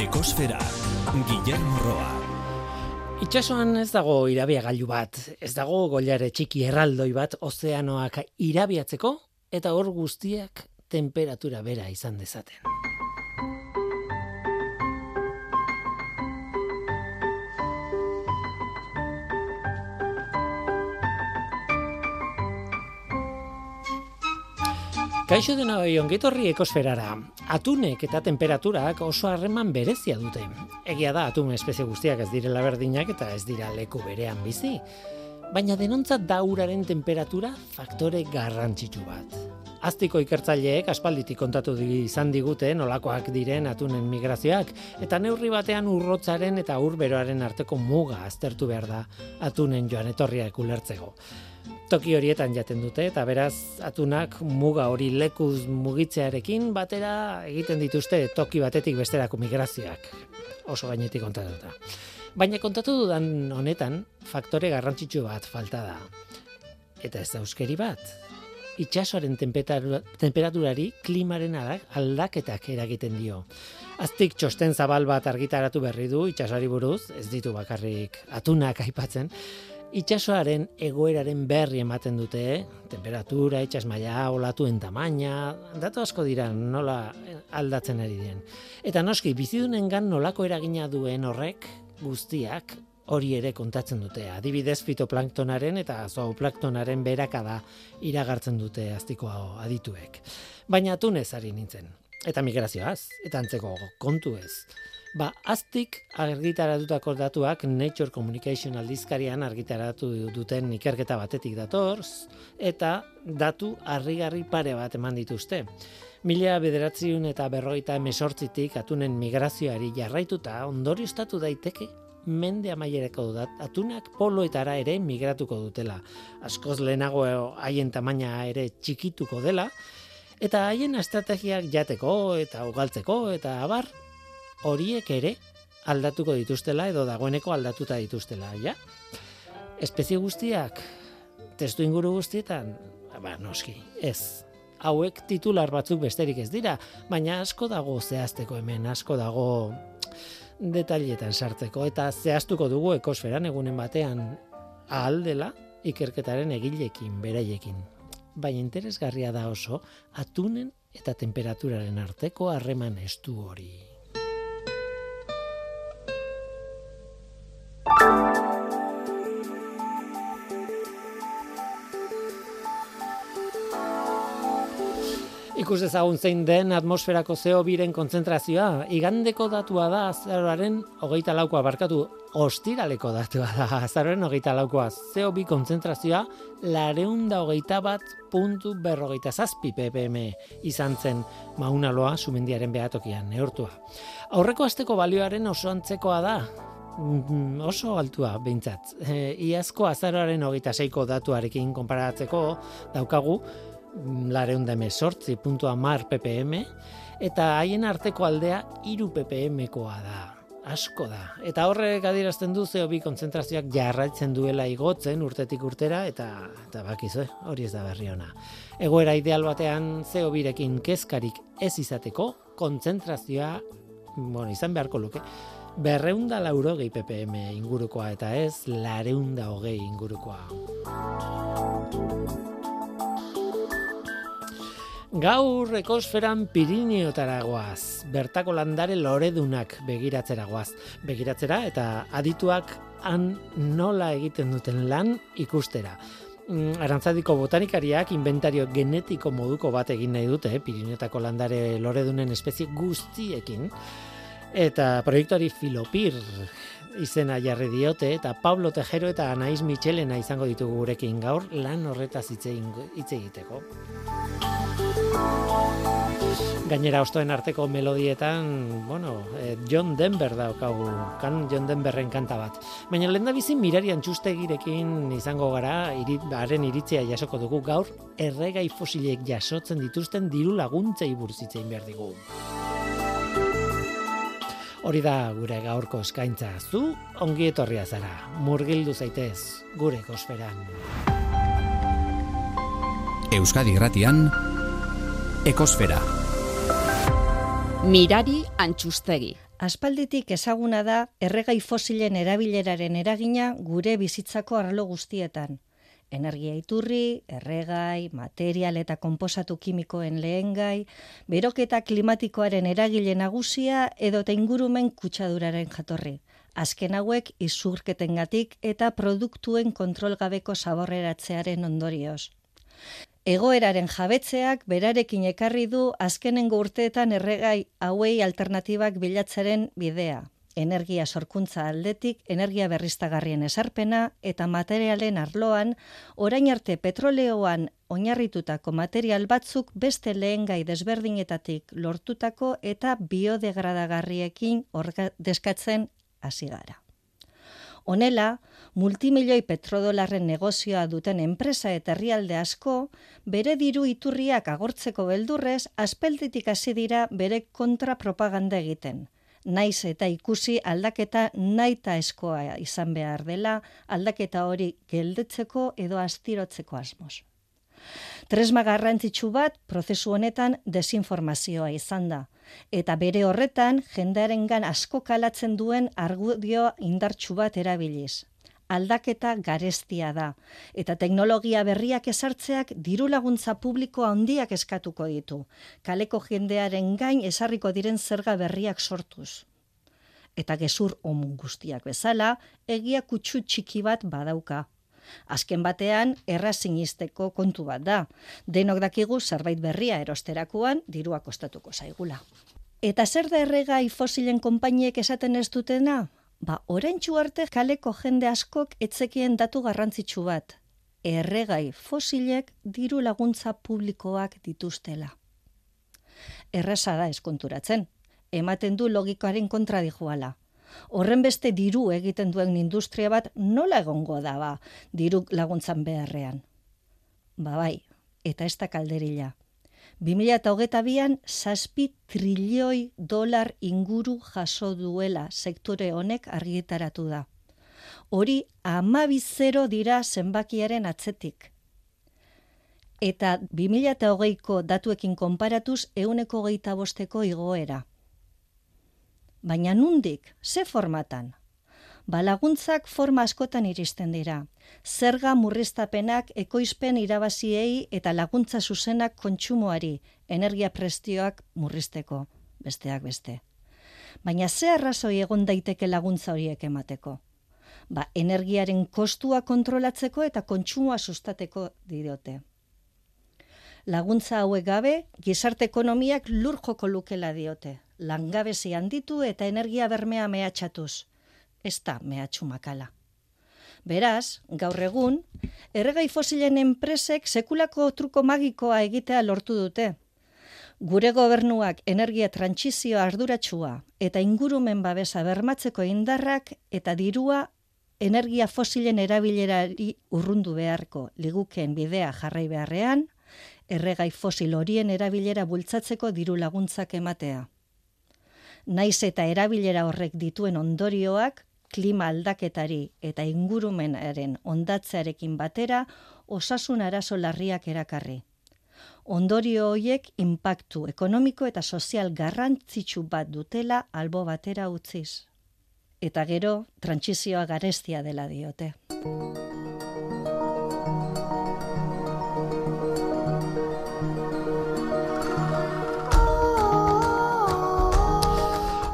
Ekosfera, Guillermo Roa. Itxasoan ez dago irabia gailu bat, ez dago goiare txiki erraldoi bat ozeanoak irabiatzeko eta hor guztiak temperatura bera izan dezaten. Kaixo dena ongetorri ekosferara. Atunek eta temperaturak oso harreman berezia dute. Egia da, atun espezie guztiak ez direla berdinak eta ez dira leku berean bizi. Baina denontzat dauraren temperatura faktore garrantzitsu bat. Aztiko ikertzaileek aspalditik kontatu izan digute nolakoak diren atunen migrazioak eta neurri batean urrotzaren eta urberoaren arteko muga aztertu behar da atunen joan etorriak ulertzeko toki horietan jaten dute eta beraz atunak muga hori lekuz mugitzearekin batera egiten dituzte toki batetik besterako migrazioak oso gainetik kontatuta. Baina kontatu dudan honetan faktore garrantzitsu bat falta da. Eta ez da euskeri bat. Itxasoaren temperaturari klimaren aldaketak eragiten dio. Aztik txosten zabal bat argitaratu berri du itxasari buruz, ez ditu bakarrik atunak aipatzen, Itxasoaren egoeraren berri ematen dute, eh? temperatura, itxas maila, olatuen tamaina, datu asko dira nola aldatzen ari den. Eta noski, bizidunengan nolako eragina duen horrek guztiak hori ere kontatzen dute. Adibidez fitoplanktonaren eta zooplanktonaren berakada iragartzen dute aztiko adituek. Baina tunez ari nintzen. Eta migrazioaz, eta antzeko kontu ez. Ba, aztik argitaratutako datuak Nature Communication aldizkarian argitaratu duten ikerketa batetik datorz, eta datu harrigarri pare bat eman dituzte. Mila bederatziun eta berroita emesortzitik atunen migrazioari jarraituta ondori estatu daiteke mende amaiereko dat, atunak poloetara ere migratuko dutela. Askoz lehenago haien tamaina ere txikituko dela, eta haien estrategiak jateko eta ugaltzeko eta abar horiek ere aldatuko dituztela edo dagoeneko aldatuta dituztela, ja? Espezie guztiak, testu inguru guztietan, ba, noski, ez. Hauek titular batzuk besterik ez dira, baina asko dago zehazteko hemen, asko dago detailetan sartzeko, eta zehaztuko dugu ekosferan egunen batean ahaldela ikerketaren egilekin, beraiekin. Baina interesgarria da oso, atunen eta temperaturaren arteko harreman estu hori. Ikus ezagun zein den atmosferako zeo biren kontzentrazioa, igandeko datua da azaroaren hogeita laukoa. Barkatu, ostiraleko datua da azaroaren hogeita laukoa, zeo bi kontzentrazioa lareunda hogeita bat puntu berrogeita zazpi ppm izan zen maunaloa sumendiaren behatokian, neortua. Aurreko asteko balioaren oso antzekoa da, oso altua behintzat. E, iazko azaroaren hogeita seiko datuarekin konparatzeko daukagu, lareunda emesortzi puntua mar ppm, eta haien arteko aldea iru ppm-koa da. Asko da. Eta horrek adierazten du zeo bi kontzentrazioak jarraitzen duela igotzen urtetik urtera, eta, eta bakizu, hori ez da berri ona. Egoera ideal batean zeo birekin kezkarik ez izateko, kontzentrazioa, bueno, izan beharko luke, berreunda lauro gehi ppm ingurukoa, eta ez lareunda hogei ingurukoa. Gaur ekosferan Pirineotara goaz, bertako landare loredunak begiratzera goaz. Begiratzera eta adituak han nola egiten duten lan ikustera. Mm, arantzadiko botanikariak inventario genetiko moduko bat egin nahi dute, Pirineotako landare loredunen espezie guztiekin. Eta proiektuari Filopir izena jarri diote, eta Pablo Tejero eta Anaiz Michelena izango ditugu gurekin gaur lan horretaz hitz egiteko. Gainera ostoen arteko melodietan, bueno, eh, John Denver daukagu, kan John Denverren kanta bat. Baina lehen da bizi mirari antxustegirekin izango gara, irit, haren iritzea jasoko dugu gaur, erregai fosilek jasotzen dituzten diru laguntzei burzitzein behar digu. Hori da gure gaurko eskaintza, zu ongi etorria zara, murgildu zaitez, gure kosferan. Euskadi Gratian, Ekosfera. Mirari Antxustegi. Aspalditik ezaguna da erregai fosilen erabileraren eragina gure bizitzako arlo guztietan. Energia iturri, erregai, material eta konposatu kimikoen lehengai, beroketa klimatikoaren eragile nagusia edo ingurumen kutsaduraren jatorri. Azken hauek izurketengatik eta produktuen kontrolgabeko zaborreratzearen ondorioz. Egoeraren jabetzeak berarekin ekarri du azkenengo urteetan erregai hauei alternatibak bilatzaren bidea. Energia sorkuntza aldetik, energia berriztagarrien esarpena eta materialen arloan, orain arte petroleoan oinarritutako material batzuk beste lehen gai desberdinetatik lortutako eta biodegradagarriekin deskatzen hasi gara. Honela, multimilioi petrodolarren negozioa duten enpresa eta herrialde asko, bere diru iturriak agortzeko beldurrez, aspelditik hasi dira bere kontrapropaganda egiten. Naiz eta ikusi aldaketa naita eskoa izan behar dela, aldaketa hori geldetzeko edo astirotzeko asmoz. Tresma garrantzitsu bat prozesu honetan desinformazioa izan da eta bere horretan jendearengan asko kalatzen duen argudio indartsu bat erabiliz. Aldaketa garestia da eta teknologia berriak esartzeak diru laguntza publikoa handiak eskatuko ditu. Kaleko jendearen gain esarriko diren zerga berriak sortuz. Eta gezur omun guztiak bezala, egia kutsu txiki bat badauka, Azken batean, errazinisteko kontu bat da. Denok dakigu zerbait berria erosterakoan dirua kostatuko zaigula. Eta zer da erregai fosilen konpainiek esaten ez dutena? Ba, orentxu arte kaleko jende askok etzekien datu garrantzitsu bat. Erregai fosilek diru laguntza publikoak dituztela. Erraza da eskonturatzen. Ematen du logikoaren kontra dijoala. Horren beste diru egiten duen industria bat nola egongo da ba, diru laguntzan beharrean. Ba bai, eta ez da kalderila. 2008an saspi trilioi dolar inguru jaso duela sektore honek argitaratu da. Hori amabizero dira zenbakiaren atzetik. Eta 2008ko datuekin konparatuz euneko geita bosteko igoera. Baina nundik, ze formatan? Balaguntzak forma askotan iristen dira. Zerga murriztapenak ekoizpen irabaziei eta laguntza zuzenak kontsumoari, energia prestioak murrizteko, besteak beste. Baina ze arrazoi egon daiteke laguntza horiek emateko? Ba, energiaren kostua kontrolatzeko eta kontsumoa sustateko diote. Laguntza hauek gabe, gizarte ekonomiak lur joko lukela diote langabezi handitu eta energia bermea mehatxatuz. Ez da mehatxu makala. Beraz, gaur egun, erregai fosilen enpresek sekulako truko magikoa egitea lortu dute. Gure gobernuak energia trantsizio arduratsua eta ingurumen babesa bermatzeko indarrak eta dirua energia fosilen erabilerari urrundu beharko ligukeen bidea jarrai beharrean, erregai fosil horien erabilera bultzatzeko diru laguntzak ematea naiz eta erabilera horrek dituen ondorioak klima aldaketari eta ingurumenaren ondatzearekin batera osasun arazo larriak erakarri. Ondorio hoiek inpaktu ekonomiko eta sozial garrantzitsu bat dutela albo batera utziz. Eta gero, trantsizioa garestia dela diote.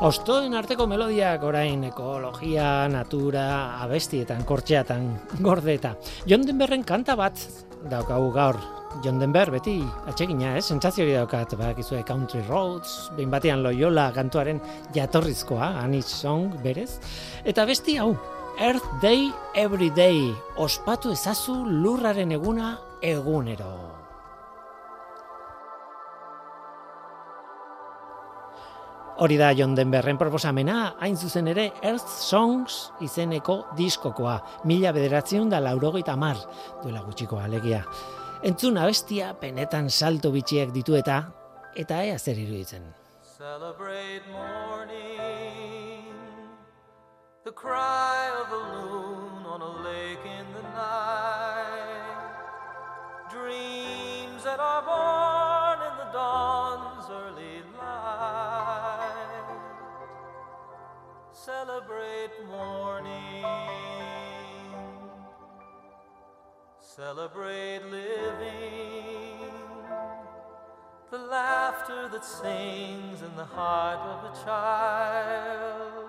Ostoen arteko melodiak orain ekologia, natura, abestietan, kortxeatan, gordeta. Jondenberren kanta bat daukagu gaur. Jondenber beti atsegina, eh? Sentsazio hori daukat, bakizue Country Roads, behin batean Loyola kantuaren jatorrizkoa, Anich Song berez. Eta besti hau, Earth Day Every Day, ospatu ezazu lurraren eguna egunero. Hori da John Denverren proposamena, hain zuzen ere Earth Songs izeneko diskokoa, mila bederatzen da laurogeita mar, duela gutxiko alegia. Entzun abestia penetan salto bitxiek ditu eta, eta ea zer iruditzen. Celebrate morning, the cry of the loon on a lake in the night, dreams that are born in the dawn's early celebrate morning. celebrate living, the laughter that sings in the heart of a child,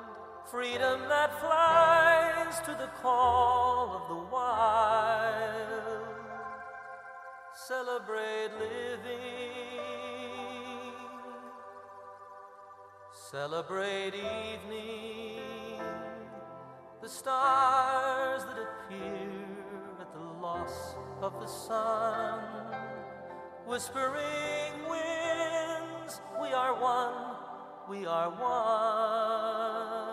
freedom that flies to the call of the wild, celebrate living. Celebrate evening, the stars that appear at the loss of the sun. Whispering winds, we are one, we are one.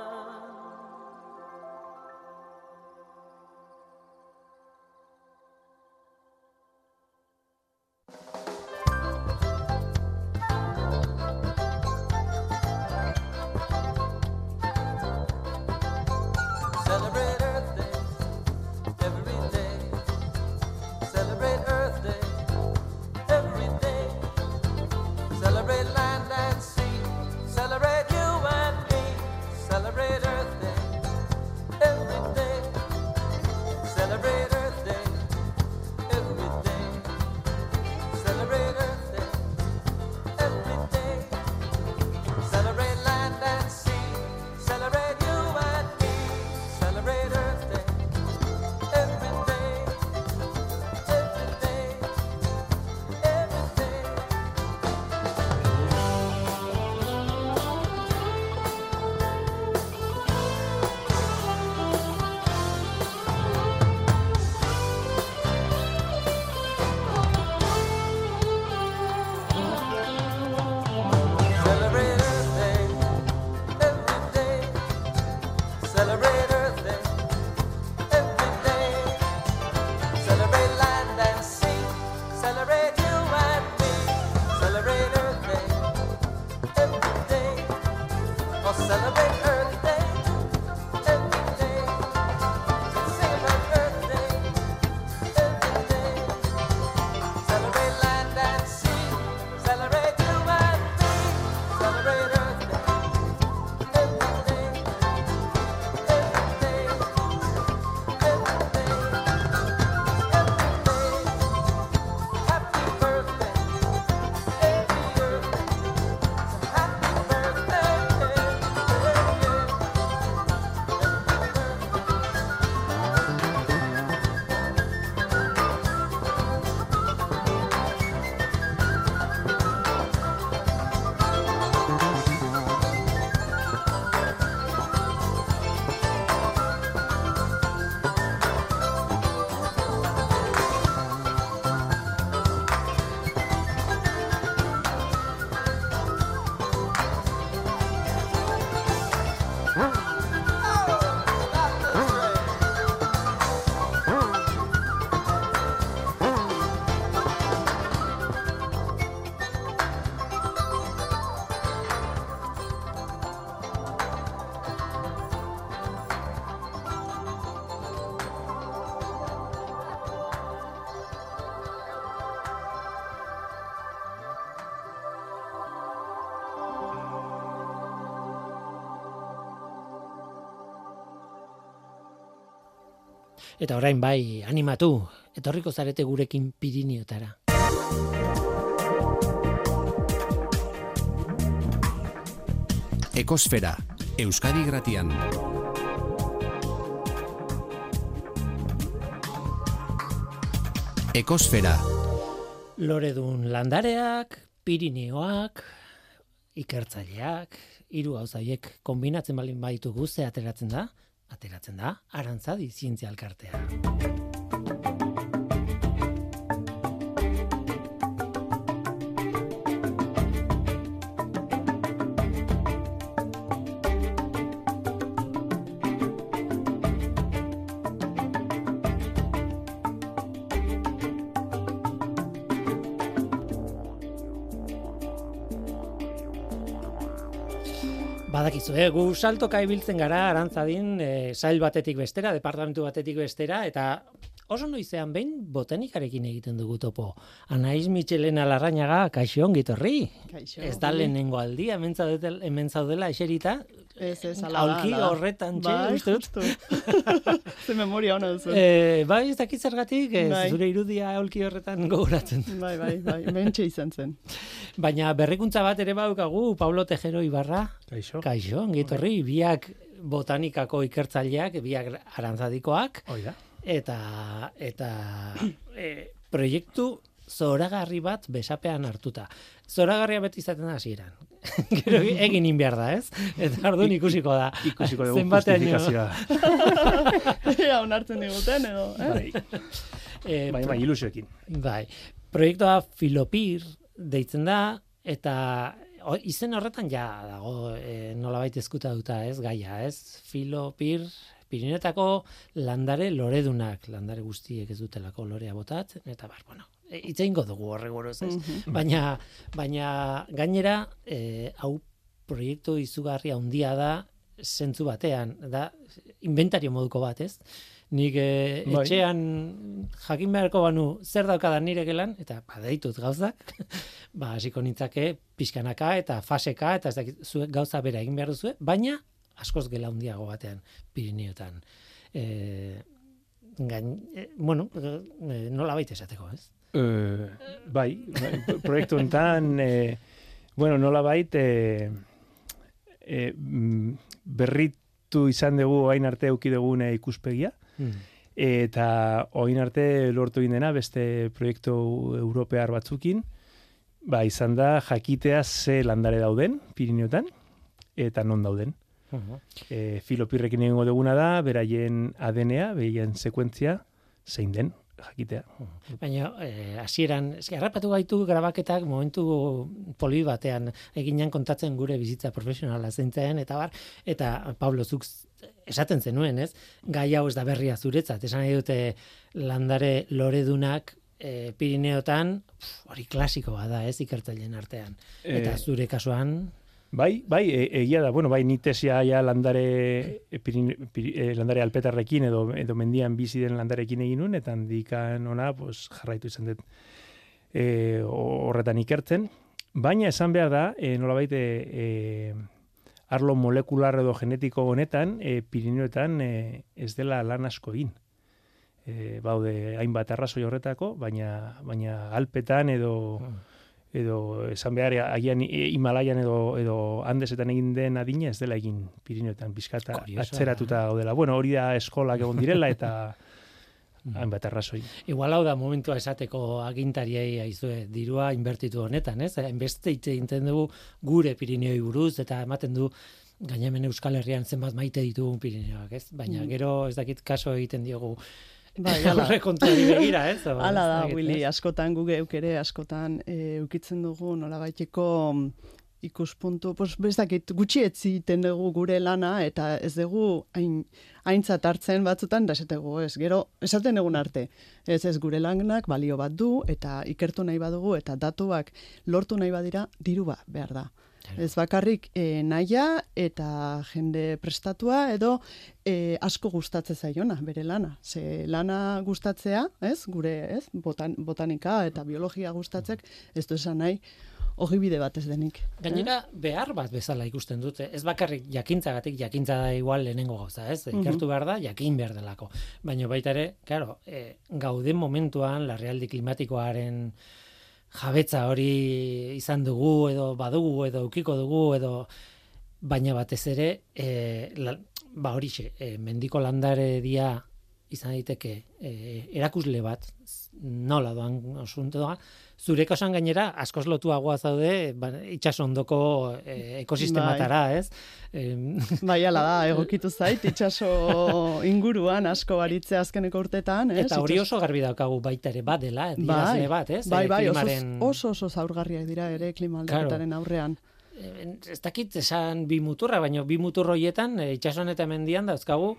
Eta orain bai, animatu, etorriko zarete gurekin Pirinioetara. Ekosfera, Euskadi Gratian. Ekosfera, Loredun landareak, Pirineoak, ikertzaileak, hiru gauzaiek kombinatzen balin baitu guzte ateratzen da, ateratzen da, arantzadi zientzia elkartea. Badakizu, eh? gu saltoka ibiltzen gara arantzadin e, sail batetik bestera, departamentu batetik bestera, eta oso noizean behin botanikarekin egiten dugu topo. Anaiz Michelena Larrañaga, kaixo ongi torri. Kaixo. Ez da lehenengo aldia, hemen zaudela eserita, Ez, ez, ala aulki horretan txe, Bai, uste dut. Ze memoria ona duzu. Eh, bai, ez dakit zergatik, ez, Bai. zure irudia aulki horretan gogoratzen. Bai, bai, bai, mentxe izan zen. Baina berrikuntza bat ere baukagu Pablo Tejero Ibarra, Kaixo. kaixo, ongitorri, biak botanikako ikertzaileak, biak arantzadikoak, Hoi da. eta eta e, proiektu zoragarri bat besapean hartuta. Zoragarria beti izaten da hasieran. Gero egin in behar da, ez? Eta orduan ikusiko da. Ikusiko dugu justifikazioa. Ea, onartzen diguten, edo, eh? Bai, Eh, bai, bai, ilusioekin. Bai. Proiektua Filopir deitzen da eta o, izen horretan ja dago e, nolabait ezkutatuta, ez? Gaia, ez? Filopir Pirinetako landare loredunak, landare guztiek ez dutelako lorea botatzen eta bar, bueno, e, hitz egingo dugu horre buruz, ez? Baina baina gainera e, hau proiektu izugarri handia da zentzu batean, da inventario moduko bat, ez? Nik e, etxean jakin beharko banu zer daukadan nire gelan, eta badeitut gauzak, ba, hasiko nintzake pixkanaka eta faseka, eta ez dakit zuek gauza bera egin behar duzue, baina askoz gela handiago batean Pirineotan. E, gain, e, bueno, e, nola baita esateko, ez? Eh, bai, bai, proiektu honetan, eh, bueno, nola bait, eh, eh, mm, berritu izan dugu hain arte euki dugun ikuspegia, Hmm. eta oin arte lortu egin dena beste proiektu europear batzukin, ba, izan da jakitea ze landare dauden Pirineotan, eta non dauden. E, filopirrekin egingo duguna da, beraien ADN-a, beraien sekuentzia, zein den, jakitea. Baina, eh, hasieran, eske harrapatu gaitu grabaketak momentu poli batean eginan kontatzen gure bizitza profesionala zeintzen eta bar eta Pablo zuk esaten zenuen, ez? Gai hau ez da berria zuretzat. Esan nahi dute landare loredunak eh, Pirineotan, hori klasikoa da, ez ikertzaileen artean. Eta Eh, zure kasuan, Bai, bai, e, egia da, bueno, bai, ni tesia ja landare, e, pirin, piri, e, landare alpetarrekin edo, edo mendian bizi den landarekin egin nun, eta handikan ona, pues, jarraitu izan dut e, horretan ikertzen. Baina esan behar da, e, nolabait, e, e, arlo molekular edo genetiko honetan, e, Pirineoetan e, ez dela lan asko egin. E, baude hainbat arrazoi horretako, baina, baina alpetan edo edo esan behar agian i- Himalaian edo edo Andesetan egin den adina ez dela egin Pirineoetan pizkata Kuriosoa. atzeratuta gaudela. Bueno, hori da eskolak egon direla eta hainbat arrazoi. igual hau da momentua esateko agintariei aizue dirua inbertitu honetan, ez? Hainbeste hitz egiten dugu gure Pirineoi buruz eta ematen du gaina hemen Euskal Herrian zenbat maite ditugun Pirineoak, ez? Baina gero ez dakit kaso egiten diogu Bai, ala. horre kontuari begira, ez? Hala da, Willy, askotan guge eukere, askotan e, eukitzen dugu nolabaiteko mm, ikuspuntu, pues, ez dakit, gutxi etziten dugu gure lana, eta ez dugu hain, haintzat hartzen batzutan, da esategu, ez, gero, esaten egun arte, ez ez gure lanak balio bat du, eta ikertu nahi badugu, eta datuak lortu nahi badira, diru behar da. Ez bakarrik e, naia eta jende prestatua edo e, asko gustatzen zaiona bere lana. Ze lana gustatzea, ez? Gure, ez? Botan, botanika eta biologia gustatzek ez du esan nahi ogibide bat ez denik. Gainera, behar bat bezala ikusten dute. Ez bakarrik jakintzagatik, jakintza da igual lehenengo gauza, ez? Ikertu behar da, jakin behar delako. Baina baita ere, claro, e, gauden momentuan, larrealdi klimatikoaren jabetza hori izan dugu, edo badugu, edo ukiko dugu, edo baina batez ere, e, la, ba horixe, e, mendiko landare dia izan daiteke e, erakusle bat, nola doan asuntoa, zure kasuan gainera askoz lotuagoa zaude ba, itxaso ondoko e, ekosistematara, ez? Em, Bai, ala da, egokitu zait, itxaso inguruan asko baritzea azkeneko urtetan, ez? eta hori oso garbi daukagu baita ere badela, bai, dirazle bat, ez? bai, E, bai, klimaren- oso, oso zaurgarriak dira ere klima aldaketaren aurrean. Eh, ez dakit esan bi muturra, baina bi mutur horietan e, itxasoan eta mendian dauzkagu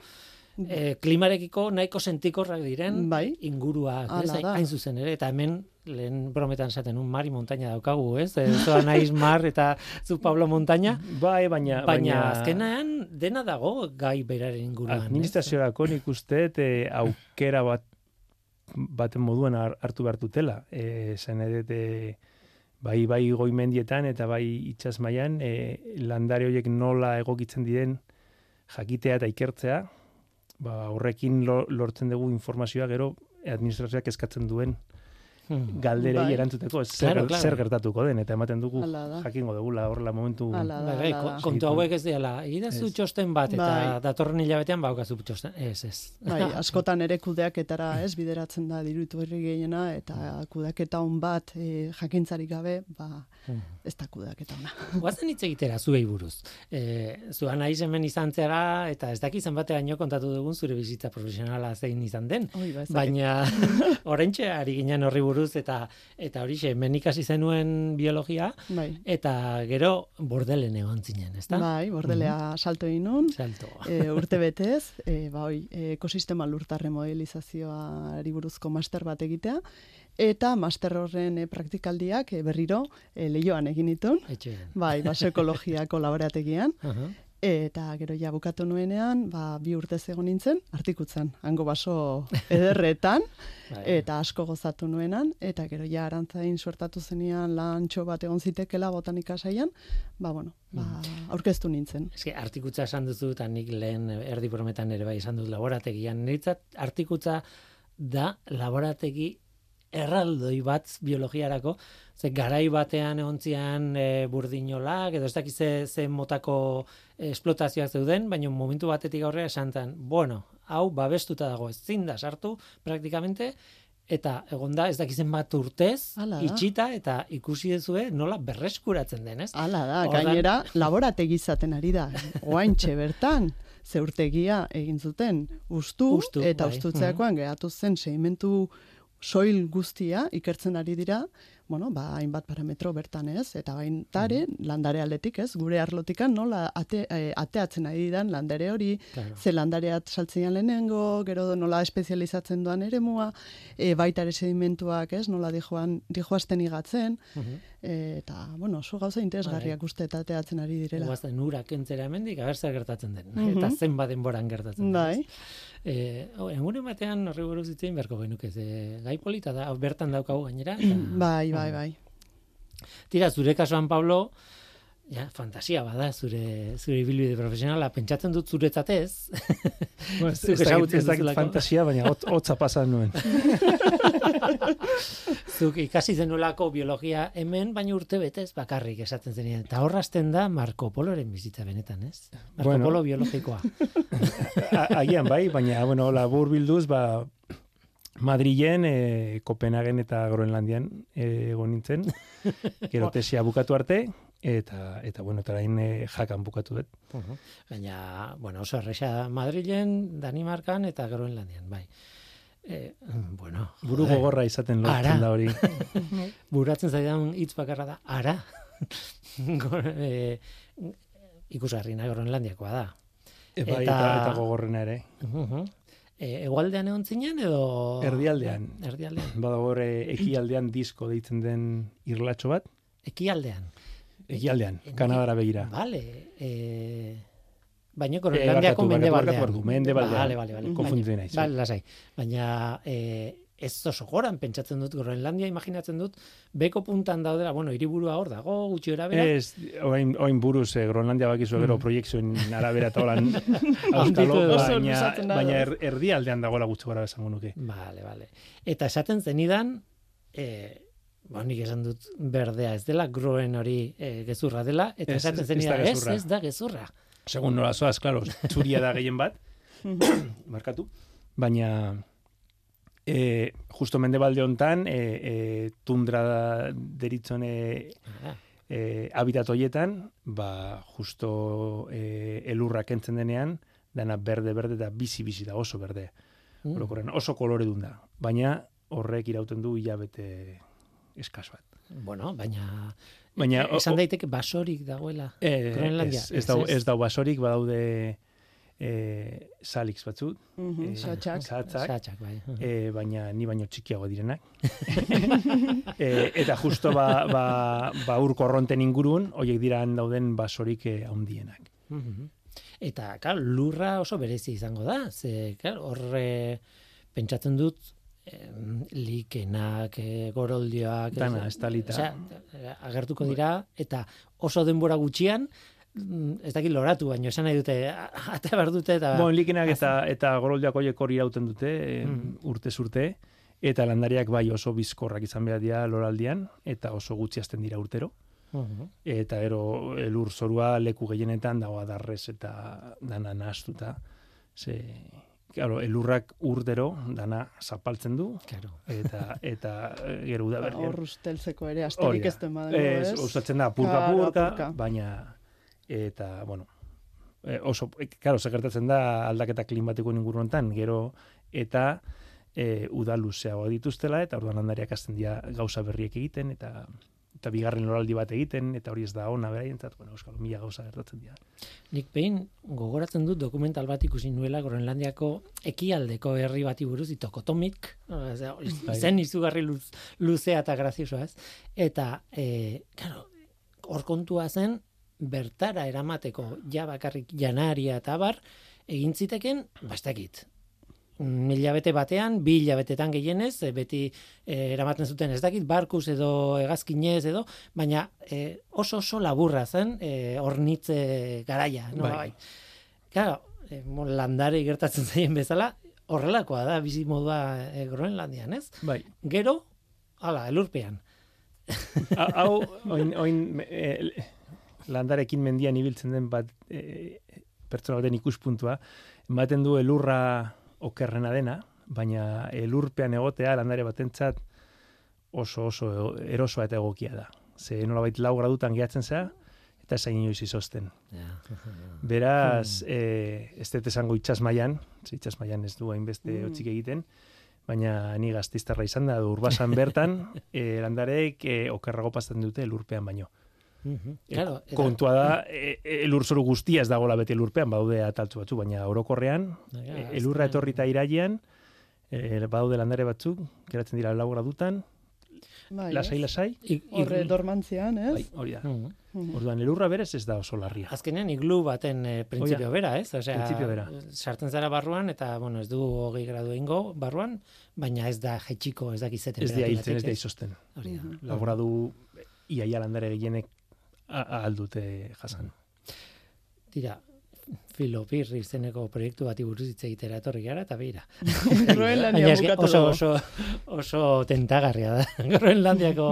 e, klimarekiko nahiko sentikorrak diren Bai. inguruak, ez? Hain zuzen ere, eta hemen lehen brometan esaten un mari montaña daukagu, ez? E, Zoa naiz mar eta zu Pablo montaña, Bai, baina... baina, azkenean dena dago gai beraren inguruan. Administraziorako nik uste e, aukera bat baten moduan har- hartu behar dutela. E, zen edet, e, bai bai goimendietan eta bai itsas mailan e, landare horiek nola egokitzen diren jakitea eta ikertzea, ba horrekin lo- lortzen dugu informazioa gero administrazioak eskatzen duen. Galderei Bai. erantzuteko zer, Claro, claro. zer gertatuko den eta ematen dugu jakingo dugula horrela momentu Hala da, Bai, bai, ko- da. kontu hauek ez dela, Ez. txosten bat, eta Bai. datorren hilabetean baukazu txosten, ez, ez. Bai, askotan ere kudeaketara ez bideratzen da dirutu herri gehiena eta kudeaketa on bat e, jakintzarik gabe, ba, ez da kudeaketa ona. Guazen hitz egitera zuei buruz. E, zuan naiz hemen izan zera, eta ez dakizan batean kontatu dugun zure bizitza profesionala zein izan den. Oi, ba, ez. Baina oraintxe ari ginen horri buruz eta eta horixe hemen ikasi zenuen biologia Bai, eta gero bordelen egon zinen, ezta? bai, bordelea salto egin nun, Salto. e, urte betez, e, ba, oi, ekosistema lurtarre modelizazioari buruzko master bat egitea, eta master horren e, praktikaldiak e, berriro e, lehioan egin ditun, Etxean. bai, baso ekologiako laborategian, Aha. Eta gero ja bukatu nuenean, ba, bi urte egon nintzen, artikutzen, hango baso ederretan, Bai. eta asko gozatu nuenan, eta gero ja arantzain suertatu zenian lantxo bat egon zitekela botanika saian, ba, bueno, ba, aurkeztu nintzen. Eske artikutza esan duzu eta nik lehen erdi brometan ere bai esan dut laborategian. Niretzat artikutza da laborategi erraldoi bat biologiarako, ze garai batean egontzian e, burdinolak, edo ez dakiz ze, ze motako esplotazioak zeuden, baina momentu batetik aurrera esan zen, bueno, hau babestuta dago, ezin da sartu praktikamente, eta egonda ez dakizen bat urtez, Hala da. itxita, eta ikusi dezue nola berreskuratzen den, ez? Hala da, Ordan- gainera, laborategi izaten ari da, oaintxe bertan, zeurtegia egin zuten ustu, Hustu, eta bai. ustutzeakoan geratu zen sedimentu soil guztia ikertzen ari dira, bueno, ba, hainbat parametro bertan ez, eta baintare, landare aldetik ez, gure arlotikan nola ate, eh, ateatzen ari diran landare hori, Claro. ze landareat saltzean lehenengo, gero nola espezializatzen duan eremua, e, baita ere sedimentuak ez, nola dijoan, dijoazten igatzen, Mhm. e, eta, bueno, oso gauza interesgarriak uste eta ateatzen ari direla. Guazen ura kentzera hemendik, aber zer gertatzen den. Mhm. Eta zenbat denboran gertatzen den. Bai, Eh, oh, engune batean horri buruz hitzein beharko genuke, ze gai polita da, bertan daukagu gainera. Eta, bai, bai, bai. Tira, zure kasuan, Pablo, ja, fantasia bada zure zure ibilbide profesionala, pentsatzen dut zuretzat ez. Ez, dakit, fantasia, baina hot, hotza pasa nuen. Zuk ikasi zenulako biologia hemen, baina urte betez bakarrik esaten zenien. Eta horrazten da Marco Poloren bizitza benetan, ez? Marco Bueno. Polo biologikoa. Agian bai, baina, bueno, labur bilduz, ba, Madrilen, e, Kopenhagen eta Groenlandian eh, egon nintzen, gero tesia bukatu arte, eta, eta bueno, eta orain e, jakan bukatu dut. Baina, bueno, oso erresa Madrilen, Danimarkan eta Groenlandian, bai. E, bueno, Buru gogorra izaten lortzen da hori. buratzen zaidan hitz bakarra da, ara. E, ikusgarrina Groenlandiakoa da. E, bai, Eta- eta, eta gogorrena ere. Mhm. E, egualdean egon zinen edo... Erdialdean. Erdialdean. Badago hor, e, ekialdean disko deitzen den irlatxo bat, Ekialdean. ekialdean, E, Kanadara begira. Vale. E, baina Eh, Groenlandiako barkatu, mendebaldean. barkatu, barkatu, mendebaldean. Vale, vale, vale. Konfunditu Baina- naiz, Vale, bai. lasai. Baina e, ez oso goran pentsatzen dut Groenlandia imaginatzen dut beko puntan daudela, bueno, hiriburua hor dago, gutxi era bera. Ez, orain, orain buruz, eh, Groenlandia bakizu gero Mm. proiektzioen arabera eta holan auskalo, baina, baina er, erdialdean dagoela gutxi gara esango nuke. Vale, vale. Eta esaten zenidan, e, ba, nik esan dut berdea ez dela, groen hori e, gezurra dela, eta Ez, esaten ez- ez ez, ez da gezurra. Segun nola zoaz, klaro, txuria da gehien bat, markatu, baina e, justo mendebalde hontan, e, e, tundra da deritzon e, Ah, e, habitat hoietan, ba, justo e, elurra kentzen denean, dana berde-berde eta bizi-bizi da oso berde. mm. Orokorrean oso koloredun da. Baina horrek irauten du hilabete eskas bat. Bueno, baina, Baina, esan daiteke basorik dagoela. Eh, Groenlandia, Ez, ez, ez. ez dau basorik, badaude eh, salix batzut, Mhm, eh, Satzak. satzak, Satxak, bai. eh, baina ni baino txikiago direnak. eh, eta justo ba, ba, ba ur korronten ingurun, hoiek diran dauden basorik eh, handienak. Mhm. Eta, claro, lurra oso berezi izango da, ze, claro, horre pentsatzen dut em, likenak, e, goroldioak, Dana, e, estalita. osea, agertuko dira eta oso denbora gutxian mm, ez dakit loratu, baino esan nahi dute a- ate behar dute eta Bon, likenak eta eta goroldiak horiek hori irauten dute Mm. urtez urte eta landariak bai oso bizkorrak izan behar dira loraldian eta oso gutxi hasten dira urtero Mhm. eta ero elur zorua leku gehienetan dago adarrez eta dana nahastuta ze claro elurrak urdero dana zapaltzen du Claro. eta eta eh, gero uda Ba, berrian Hor usteltzeko ere asterik da. ez den badago, Ez, osatzen da purka Claro, purka, apurka. baina eta bueno, eh, oso eh, claro, se gertatzen da aldaketa klimatikoen inguru hontan, gero eta e, uda luzeago dituztela eta orduan landariak hasten dira gauza berriek egiten eta eta bigarren loraldi bat egiten eta hori ez da ona beraientzat, bueno, euskal mila gauza gertatzen dira. Nik behin gogoratzen dut dokumental bat ikusi nuela Groenlandiako ekialdeko herri bati buruz itokotomik, Bai. izen izugarri luz, luzea eta graziosoa ez. Eta, e, claro, hor kontua zen, bertara eramateko ja bakarrik janaria eta bar, egin ziteken, bastakit, mila bete batean, bi hilabetetan gehienez, e, beti e, eramaten zuten ez dakit, barkuz edo hegazkinez edo, baina e, oso oso laburra zen, e, hornitze garaia, no Bai. Claro, e, landare gertatzen zaien bezala, horrelakoa da bizi modua e, Groenlandian, ez? Bai. Gero, hala, elurpean. Ha- Hau, oin, oin e, landarekin mendian ibiltzen den bat e, pertsona baten ikuspuntua, ematen du elurra okerrena dena, baina elurpean egotea landare batentzat oso oso erosoa eta egokia da. Ze nolabait lau gradutan gehatzen zea, eta esain inoiz izozten. Beraz, e, ez dut esango itxas mailan, ze itxas mailan ez du hainbeste Mm. hotzik egiten, baina ni gaztiztarra izan da, urbasan bertan, e, landareek e, okerrago pasatzen dute elurpean baino. E, Claro, eta- kontua da, e, e, elurzoru guztia ez dagoela bete elurpean, badaude ataltzu batzu, baina orokorrean, Ja, e, ez elurra da- etorrita irailean, e, badaude landare batzuk, geratzen dira lau gradutan, Bai, lasai, lasai, Horre iglu- dormantzian, ez? bai, hori da. Mhm. Mhm. Orduan, elurra berez ez da oso larria. Azkenean iglu baten e, printzipio bera, ez? Osea, Printzipio bera. sartzen zara barruan eta bueno, ez du hogei gradu ingo barruan, baina ez da jaitsiko, ez dakiz Ez da hiltzen, ez da izosten. Hori da. Mhm. Lau gradu iaia landare gehienek a- ahal dute jasan. Tira, Filopir izeneko proiektu bati buruz hitz egitera etorri gara eta beira. Groenlandia bukatu oso, oso, oso tentagarria da. Groenlandiako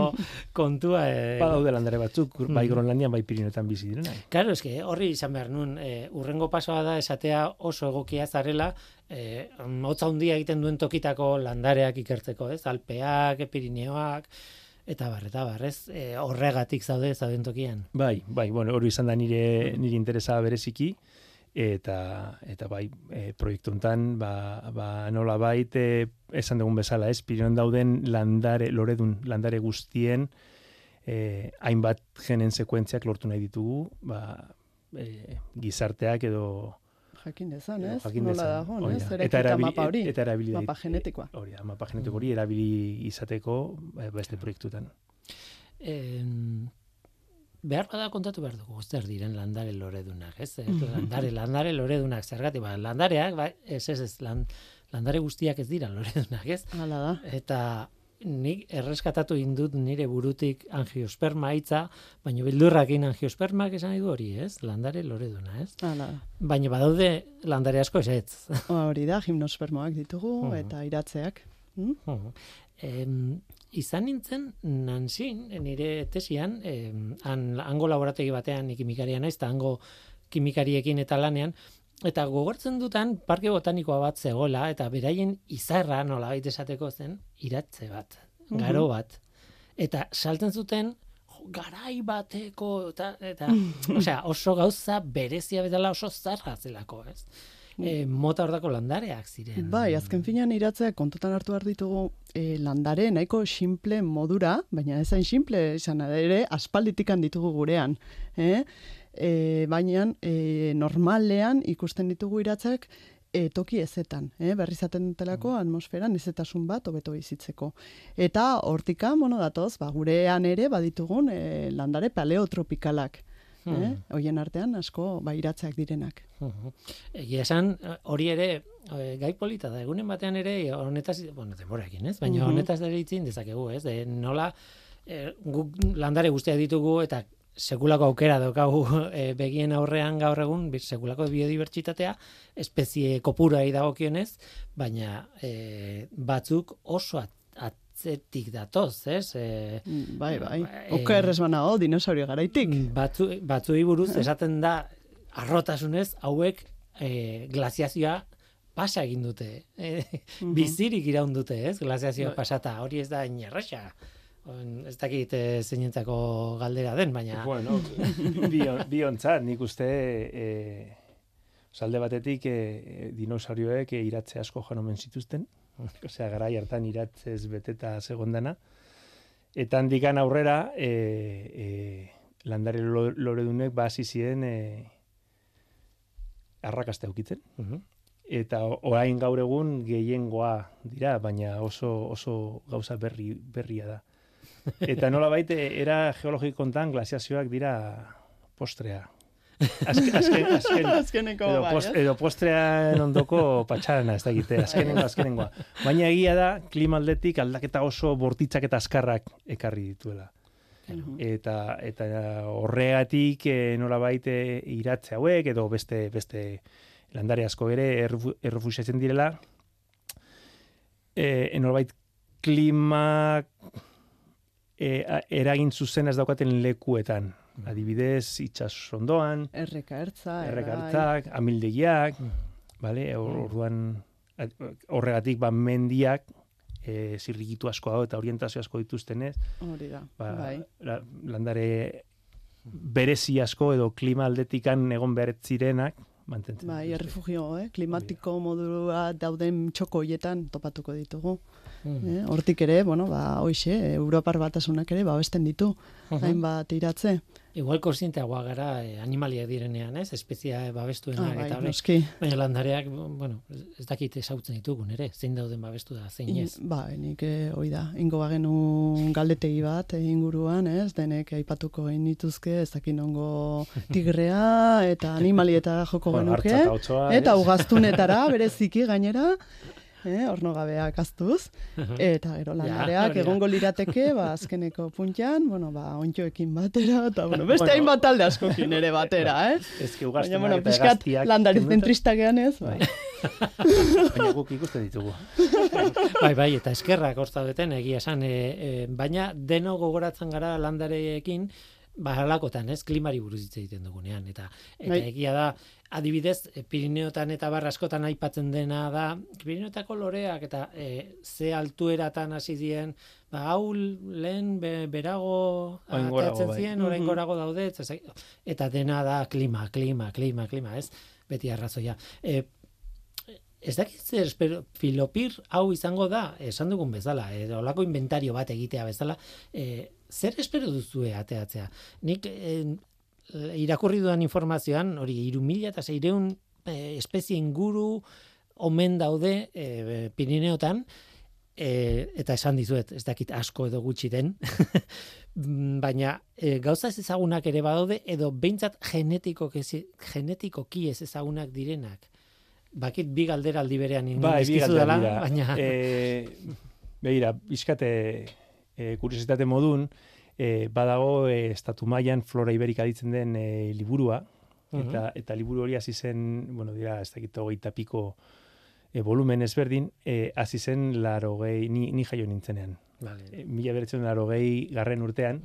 kontua. E, Badaude landare batzuk, bai Mhm. Groenlandian, bai Pirinetan bizi direnak. Claro, eske horri izan behar nun, e, urrengo pasoa da esatea oso egokia zarela, e, hotza handia egiten duen tokitako landareak ikertzeko, ez? Alpeak, Pirineoak, eta bar, eta bar, ez? E, horregatik zaude, zauden tokian. Bai, bai, bueno, hori izan da nire, nire interesa bereziki, eta, eta bai, e, proiektu hontan, ba, ba nola bait, e, esan dugun bezala, ez, Pirineon dauden landare, loredun, landare guztien, e, hainbat genen sekuentziak lortu nahi ditugu, ba, e, gizarteak edo Jakin dezan, ez? jakin Nola dezan. dagoen, Hori ez? Eraikita erabili- mapa hori, eta erabili mapa genetikoa. Hori da, mapa genetiko hori erabili izateko eh, beste proiektutan. Em, behar bada kontatu behar dugu, zer diren landare loredunak, ez? Eh, landare, landare loredunak, zergatik, ba, landareak, ba, ez, ez, ez, lan, landare guztiak ez dira loredunak, ez? Hala da. Eta nik erreskatatu indut nire burutik angiosperma hitza, baina bildurrakin angiospermak esan du hori, ez? Landare loreduna, ez? Hala da. Baina badaude landare asko ez ez. Hori da, gimnospermoak ditugu Mhm. eta iratzeak. Hm? em, izan nintzen nanzin, nire tesian, em, han, hango laborategi batean nik kimikaria naiz, eta hango kimikariekin eta lanean, eta gogortzen dutan parke botanikoa bat zegoela, eta beraien izarra nolabait esateko zen, iratze bat, garo bat. Eta salten zuten, garai bateko, eta, eta osea, oso gauza berezia bezala oso zarra zelako, ez? E, mota hordako landareak ziren. Bai, azken finean iratzeak kontutan hartu behar ditugu e, landare nahiko simple modura, baina ez hain simple izan ere aspalditikan ditugu gurean. Eh? E, baina e, normalean ikusten ditugu iratzeak e, toki ezetan, eh? berri zaten dutelako atmosferan ezetasun bat hobeto bizitzeko. Eta hortika, bueno, datoz, ba, gurean ere baditugun e, landare paleotropikalak. eh? Hoien artean asko ba iratzeak direnak. Mhm. Egia esan, hori ere, eh, gai polita da, egunen batean ere, honetaz, bueno, denborakin, ez? Baina Mhm. honetaz ere itzin dezakegu, ez? De, nola, eh, guk landare guztiak ditugu eta sekulako aukera daukagu eh, begien aurrean gaur egun, sekulako biodibertsitatea, espezie kopurai dagokionez, baina eh, batzuk oso at- atzetik datoz, ez? Eh, Bai, bai. Eh, Oker ez banago dinosaurio garaitik. batzu, batzuei buruz esaten da arrotasunez hauek e, glaziazioa pasa egin dute. E, bizirik iraun dute, ez? Glaziazioa pasata. Hori ez da inerraxa. Ez dakit e, zeinentzako galdera den, baina... Bueno, bion, biontzat, nik uste e, salde batetik e, dinosaurioek e, iratze asko jan omen zituzten. Osea, garai hartan iratzez beteta segondana. Eta handikan aurrera, e, e, landare lo- loredunek ba hasi ziren e, arrakasta eukitzen. Mhm. Eta orain gaur egun gehiengoa dira, baina oso oso gauza berri berria da. Eta nola baite, era geologiko kontan glaziazioak dira postrea. Azken, azken, azken, Azkeneko edo, bai, post, edo postrean ondoko patxarana, ez da egite, azkenengo, azkenengoa. Baina egia da, klima aldetik aldaketa oso bortitzak eta azkarrak ekarri dituela. Eta, eta horregatik e, nolabait eh, iratze hauek, edo beste, beste landare asko ere errefu- errefusiatzen direla, e, nolabait klima e, a- eragin zuzen ez daukaten lekuetan. Adibidez, itxas ondoan, Erreka ertza, errekartzak, amildegiak, vale? Mm. Or- Orduan at- horregatik ba mendiak e, zirrikitu asko dago eta orientazio asko dituztenez, hori da. ba, bai. la, landare berezi asko edo klima aldetikan egon behar zirenak mantentzen. Bai, errefugio, eh? klimatiko modua dauden txoko hoietan topatuko ditugu. Mhm. Eh? Hortik ere, bueno, ba, hoixe, Europar batasunak ere babesten ditu, Mhm. hainbat iratze. Igual konsienteagoa gara eh, animaliak direnean, ez? Espezia babestuenak Ah, bai, eta hori. noski. Baina landareak, bueno, ez dakit esautzen ditugun ere, zein dauden babestu da, zein ez. In, ba, nik eh, hoi da, ingo bagenu galdetegi bat eh, inguruan, ez, denek aipatuko egin dituzke, ez dakin nongo tigrea, eta animalieta joko Bueno, genuke, hartza eta ugaztunetara, bereziki gainera, eh, ornogabeak aztuz, eta gero landareak egongo lirateke, ba, azkeneko puntian, bueno, ba, ontxoekin batera, eta bueno, beste Bueno. hainbat talde askokin ere batera, eh? Ez que Baina, bueno, eta pixkat landari kenduta, zentrista gean ez, bai. baina guk ikusten ditugu. Bai, bai, eta eskerrak horta beten egia esan, e, e, baina deno gogoratzen gara landareekin, ba, halakotan, ez, klimari buruz hitz egiten dugunean, eta, eta Bai. egia da, adibidez, e, Pirineotan eta bar askotan aipatzen dena da, Pirineotako loreak eta e, ze altueratan hasi dien, ba, hau lehen be, berago Orain ateratzen bai. ziren, orain Mhm. gorago daude, ezak- eta dena da klima, klima, klima, klima, ez? Beti arrazoia. E, ez dakit zer espero, filopir hau izango da, esan dugun bezala, edo olako inventario bat egitea bezala, e, zer espero duzue ateatzea? Nik e, irakurri dudan informazioan, hori, iru mila eta zeireun e, espezie inguru omen daude e, Pirineotan, e, eta esan dizuet, ez dakit asko edo gutxi den, baina e, gauza ez ezagunak ere badaude, edo behintzat genetikoki, genetikoki ez ezagunak direnak. Bakit bi galdera aldi berean galdera dela, baina... E, begira, bizkate e, kuriositate modun, e, badago e, estatu mailan flora iberika ditzen den e, liburua, eta, eta liburu hori hasi zen, bueno, dira, ez dakit hogeita piko e, volumen ezberdin, e, hasi zen laro gehi, ni, ni jaio nintzenean. Vale. E, mila beretzen laro gehi garren urtean,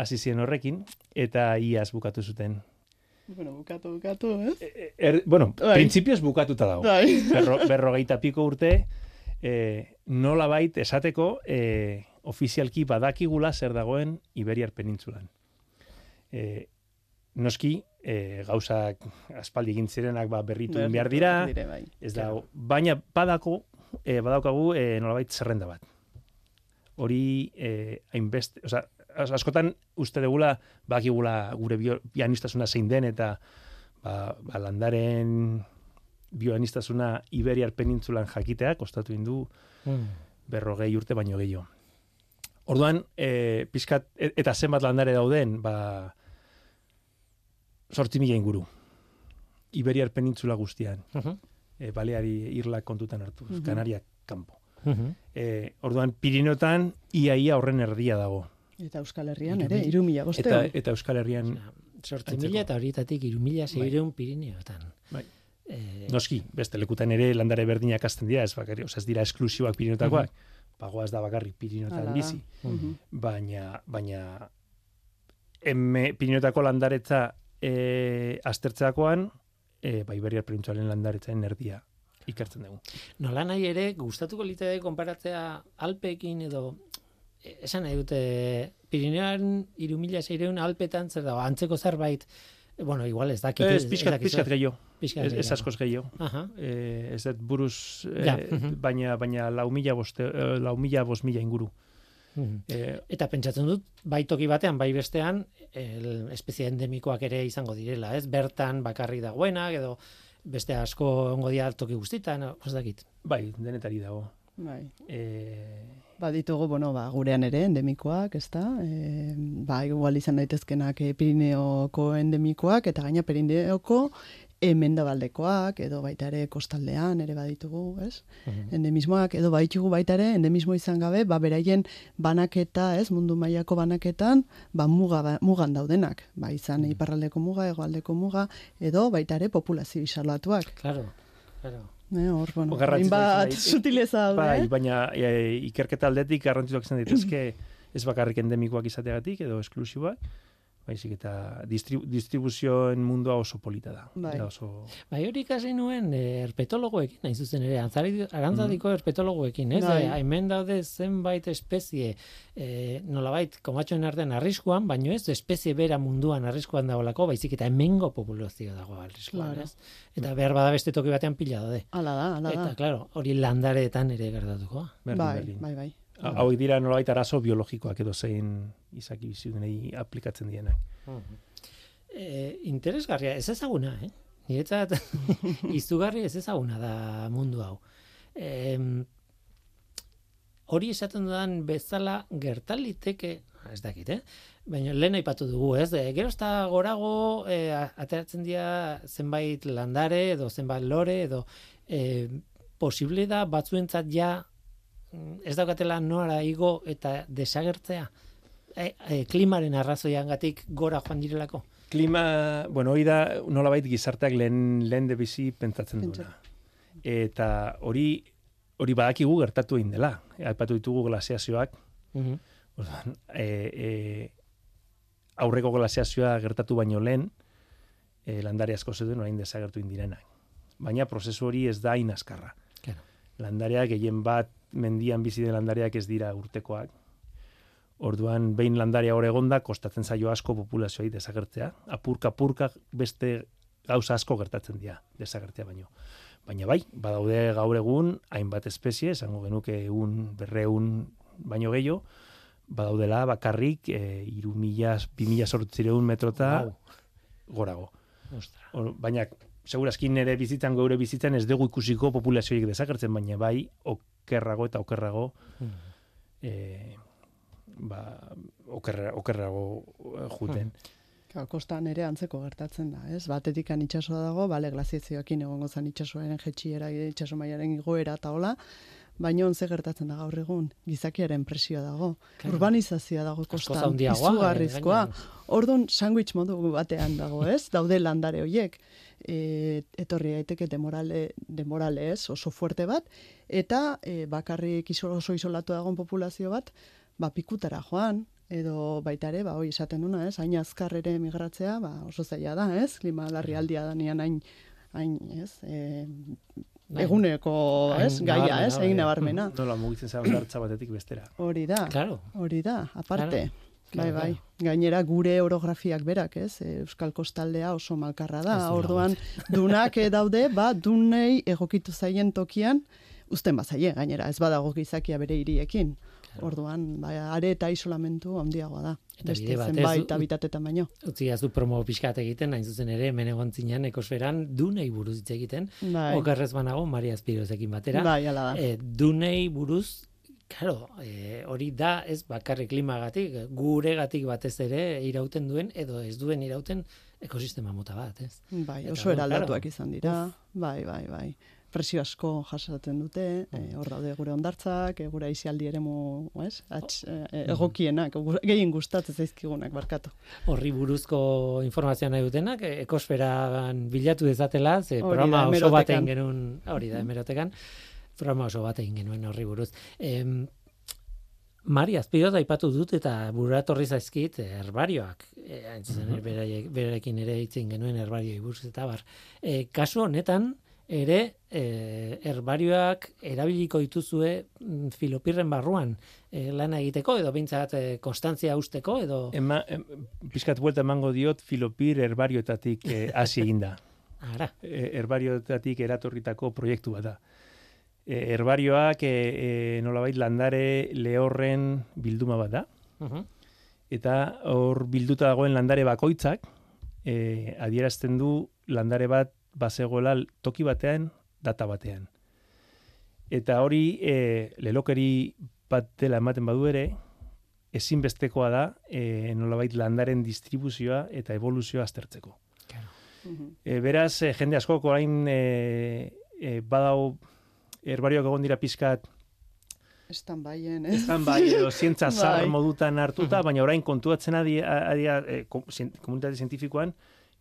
hasi ziren horrekin, eta iaz bukatu zuten. Bueno, bukatu, bukatu, ez? E, er, bueno, Bai. printzipioz bukatuta dago. Bai. Berro, berrogeita piko urte, e, nola bait esateko e, ofizialki badakigula zer dagoen Iberiar penintzulan. E, noski, e, gauzak aspaldi egin zirenak ba, berritu egin behar dira, Dire, bai. ez da, baina badako, e, badaukagu e, nolabait zerrenda bat. Hori e, hainbeste, oza, as- askotan uste degula bakigula gure bio, pianistasuna zein den eta ba, ba landaren bioanistasuna Iberiar penintzulan jakitea kostatu indu Mm. berrogei urte baino gehiago. Orduan, e, pizkat, e- eta zenbat landare dauden, ba, sortzi mila inguru. Iberiar penintzula guztian. Mhm. E, Baleari irlak kontutan hartu. Mhm. Kanariak kanpo. Mhm. E, orduan, Pirinotan iaia horren erdia dago. Eta Euskal Herrian Hiru ere, mila. irumila Eta, bosteon. eta Euskal Herrian, Sortzi Antzeko. mila eta horietatik iru mila seireun Pirineotan. Bai. Eh, noski, beste lekutan ere landare berdinak azten dira, ez bakarri, osea, ez dira esklusiboak Pirinotakoak. Pagoa ez da bakarrik Pirinotan bizi. Mhm. baina baina emme Pirinotako landaretza e, aztertzeakoan e, ba Iberiar Penintzularen landaretzaren erdia ikertzen dugu. Nola nahi ere, gustatuko liteke konparatzea Alpeekin edo eh, esan nahi dute Pirineoan iru mila seireun Alpetan zer dago, antzeko zerbait, eh, bueno, igual ez dakit. Ez pixkat, pixkat gehiago, Pixkat ez, ez askoz gehiago. Aha. E, ez dut buruz, e, Ja, baina, baina lau mila, boste, e, lau mila, bost mila inguru. Mhm. E, Eta pentsatzen dut, bai toki batean, bai bestean, el, espezie endemikoak ere izango direla, ez? Bertan bakarri dagoenak, edo beste asko ongo dira toki guztitan, ez dakit. bai, denetari dago. Bai. E, Baditugu, bueno, ba, gurean ere endemikoak, ezta? E, ba, igual izan daitezkenak e, Pirineoko endemikoak, eta gaina Pirineoko emendabaldekoak, edo baita ere kostaldean ere baditugu, ez? Endemismoak, edo baitugu baita ere, endemismo izan gabe, ba, beraien banaketa, ez, mundu mailako banaketan, ba, muga, ba, mugan daudenak. Ba, izan iparraldeko muga, hegoaldeko muga, edo baita ere populazio isalatuak. Claro, claro. Ne, hor, bueno, daite- sutileza daude. bai, baina e, ikerketa aldetik garrantzituak izan daitezke ez bakarrik endemikoak izateagatik edo esklusiboak, baizik eta distribu distribuzioen mundua oso polita da. Bai. Da oso Bai, hori ikasi nuen eh, herpetologoekin, hain zuzen ere, antzari, arantzadiko herpetologoekin, ez? Bai. Eh, hemen daude zenbait espezie, eh, nolabait, komatxoen artean arriskuan, baino ez espezie bera munduan arriskuan dagoelako, baizik eta hemengo populazio dago arriskuan, Claro. ez? Eta behar bada beste toki batean pila daude. Hala da, hala da. Eta, claro, hori landareetan ere gertatuko. berdin, bai, berdin. bai, bai. Ha- Hauek dira nolabait arazo biologikoak edo zein izaki bizitunei aplikatzen dienak. E, interesgarria, ez ezaguna, eh? Niretzat izugarri ez ezaguna da mundu hau. E, hori esaten dudan bezala gertaliteke, ez dakit, eh? Baina lehen aipatu dugu, ez? E, gero eta gorago e, ateratzen dira zenbait landare edo zenbait lore edo e, posible da batzuentzat ja mm, ez daukatela nora igo eta desagertzea. E, e, klimaren arrazoiangatik gora joan direlako. Klima, bueno, hori da nolabait gizarteak lehen, lehen de bizi pentsatzen Pentsa- duena. Eta hori hori badakigu gertatu egin dela. Aipatu ditugu glaziazioak, Mhm. Orduan, e, e, aurreko glaziazioa gertatu baino lehen, e, landare asko zeuden orain desagertu indirenak. Baina prozesu hori ez da hain azkarra. Claro. Landareak gehien bat mendian bizi den landareak ez dira urtekoak. Orduan behin landarea hor egonda kostatzen zaio asko populazioai desagertzea. Apurka apurka beste gauza asko gertatzen dira desagertzea baino. Baina bai, badaude gaur egun hainbat espezie, esango genuke egun berreun baino gehiago, badaudela bakarrik e, iru mila, bi mila sortzireun metrota Wow. gorago. Or, baina, segurazki nere bizitzan, geure bizitzan ez dugu ikusiko populazioik desagertzen, baina bai, okerrago eta okerrago, e, ba, okerra, okerrago eh, juten. Claro, kostan ere antzeko gertatzen da, ez? Batetikan itsasoa dago, bale, glaziazioekin egongo zen itsasoaren jetxiera, itsaso mailaren igoera eta hola, baina ontze gertatzen da gaur egun, gizakiaren presioa dago, Claro. urbanizazioa dago izugarrizkoa. eh, gainera. Orduan, sandwich modu batean dago, ez? Daude landare hoiek. E, etorri daiteke demorale, demorale ez, oso fuerte bat, eta e, bakarrik iso, oso isolatu dagoen populazio bat, ba, pikutara joan, edo baita ere, ba, hoi esaten duna, ez, hain azkar ere migratzea, ba, oso zaila da, ez, klima larrialdia da nian hain, hain, ez, e. eguneko, ez, Hain gaia, ez, bai. egin nabarmena. Nola mugitzen zara dartza batetik bestera. Hori da, Claro. hori da, aparte. Claro, bai, bai. Gainera gure orografiak berak, ez? Euskal kostaldea oso malkarra da. Orduan dunak eh, daude, ba dunei egokitu zaien tokian uzten bazaie gainera, ez badago gizakia bere hiriekin. Orduan, ba, are eta isolamentu handiagoa da. Eta bide batez zenbait habitatetan baino. Utzi gazu promo pixkat egiten, hain zuzen ere, hemen egon zinen ekosferan, dunei buruz hitz egiten, Bai, okerrez banago, Maria Azpirozekin batera. bai, ala da. E, dunei buruz Claro, e, hori da ez bakarrik klimagatik, guregatik batez ere irauten duen edo ez duen irauten ekosistema mota bat, ez? Bai, oso eraldatuak izan dira. Bai, bai, bai. Presio asko jasaten dute, eh, hor daude gure ondartzak, eh, gure aisialdi eremu, ez? Ats, eh, egokienak, gu- gehien gustatzen zaizkigunak, barkatu. Horri buruzko informazioa nahi dutenak, e, ekosferan bilatu dezatela, ze programa oso bat hemerotekan. egin genuen, hori da, hemerotekan, programa oso bat egin genuen horri buruz. Em, Mari, azpidot aipatu dut eta buratorri zaizkit herbarioak. E, hain zuzen ere, beraiek- berarekin ere hitzen genuen herbarioi buruz eta bar. E, kasu honetan, ere e, herbarioak erabiliko dituzue mm, filopirren barruan e, lana egiteko edo behintzat e, konstantzia usteko edo Ema, em, pizkat buelta emango diot filopir herbarioetatik eh, hasi eginda. ara. e, herbarioetatik eratorritako proiektu bat da. E, herbarioak e, e, nolabait landare lehorren bilduma bat da, Mhm. eta hor bilduta dagoen landare bakoitzak e, adierazten du landare bat bazegoela toki batean, data batean. Eta hori e, lelokeri bat dela ematen badu ere, ezinbestekoa da e, nolabait landaren distribuzioa eta evoluzioa aztertzeko. E, beraz, e, jende askok orain e, e, badau herbarioak egon dira pizkat Estan baien, ez? ezan bai edo zientza zar Bai. modutan hartuta, baina orain kontuatzen adi, adi, e, komunitate zientifikoan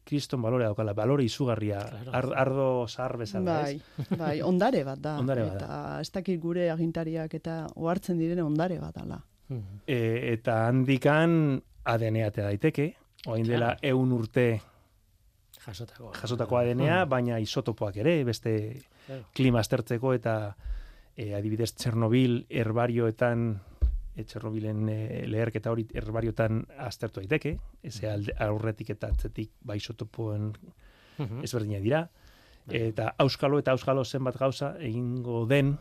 kriston balore daukala, balore izugarria, Claro. ar, ardo zahar bezala, Bai, ez? bai, ondare bat da. Ondare bat eta ez dakit gure agintariak eta ohartzen direne ondare bat dala. E, eta handikan ADN atea daiteke, orain dela eun urte jasotako. jasotako ADNa, baina isotopoak ere, beste Claro. klima aztertzeko eta e, adibidez Txernobil herbarioetan Txernobilen e, leherketa hori herbariotan aztertu daiteke, eze alde, aurretik eta atzetik ba isotopoen Mhm. ezberdina dira, eta auskalo eta auskalo zenbat gauza egingo den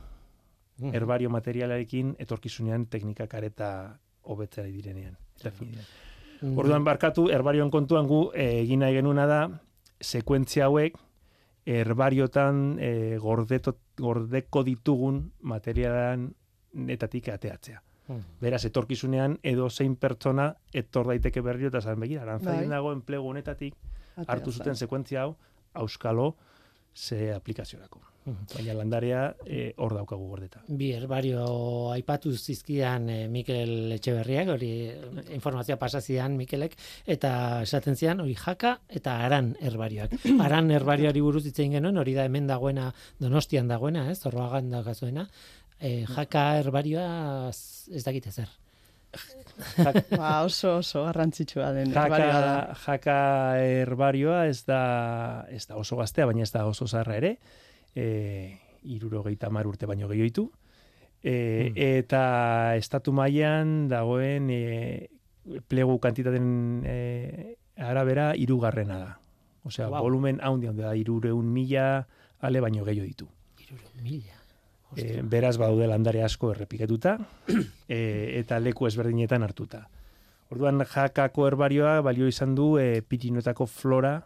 Mhm. herbario materialarekin etorkizunean teknikak areta hobetzea direnean. Eta finean. Mhm. Orduan barkatu, herbarioan kontuan gu eh, egin nahi genuna da, sekuentzia hauek herbariotan e, gordeto, gordeko ditugun materialan netatik ateatzea. Mhm. Beraz, etorkizunean edo zein pertsona etor daiteke berriro eta zan begira, arantzadien Bai. dago enplegu honetatik Atea hartu zuten zen. sekuentzia hau, auskalo ze aplikaziorako. Mhm. Baina landarea eh, hor daukagu gordeta. Bi herbario aipatu zizkidan eh, Mikel Etxeberriak, hori eh, informazioa pasa zidan Mikelek, eta esaten zidan hori jaka eta aran herbarioak. Aran herbarioari buruz hitz egin genuen, hori da hemen dagoena, donostian dagoena, ez, zorroagan daukazuena. E, jaka herbarioa ez dakite zer. Ba, oso oso garrantzitsua den herbarioa da. Jaka, jaka herbarioa ez da, ez da oso gaztea, baina ez da oso zarra ere. E, irurogeita mar urte baino gehiago ditu. E, Hmm. Eta estatu mailan dagoen e, plegu kantitaten e, arabera irugarrena da. Osea, Wow. volumen haundi handi da, irureun mila ale baino gehiago ditu. Iruro mila. E, beraz badaude landare asko errepikatuta e, eta leku ezberdinetan hartuta. Orduan jakako herbarioa balio izan du e, Pirinotako flora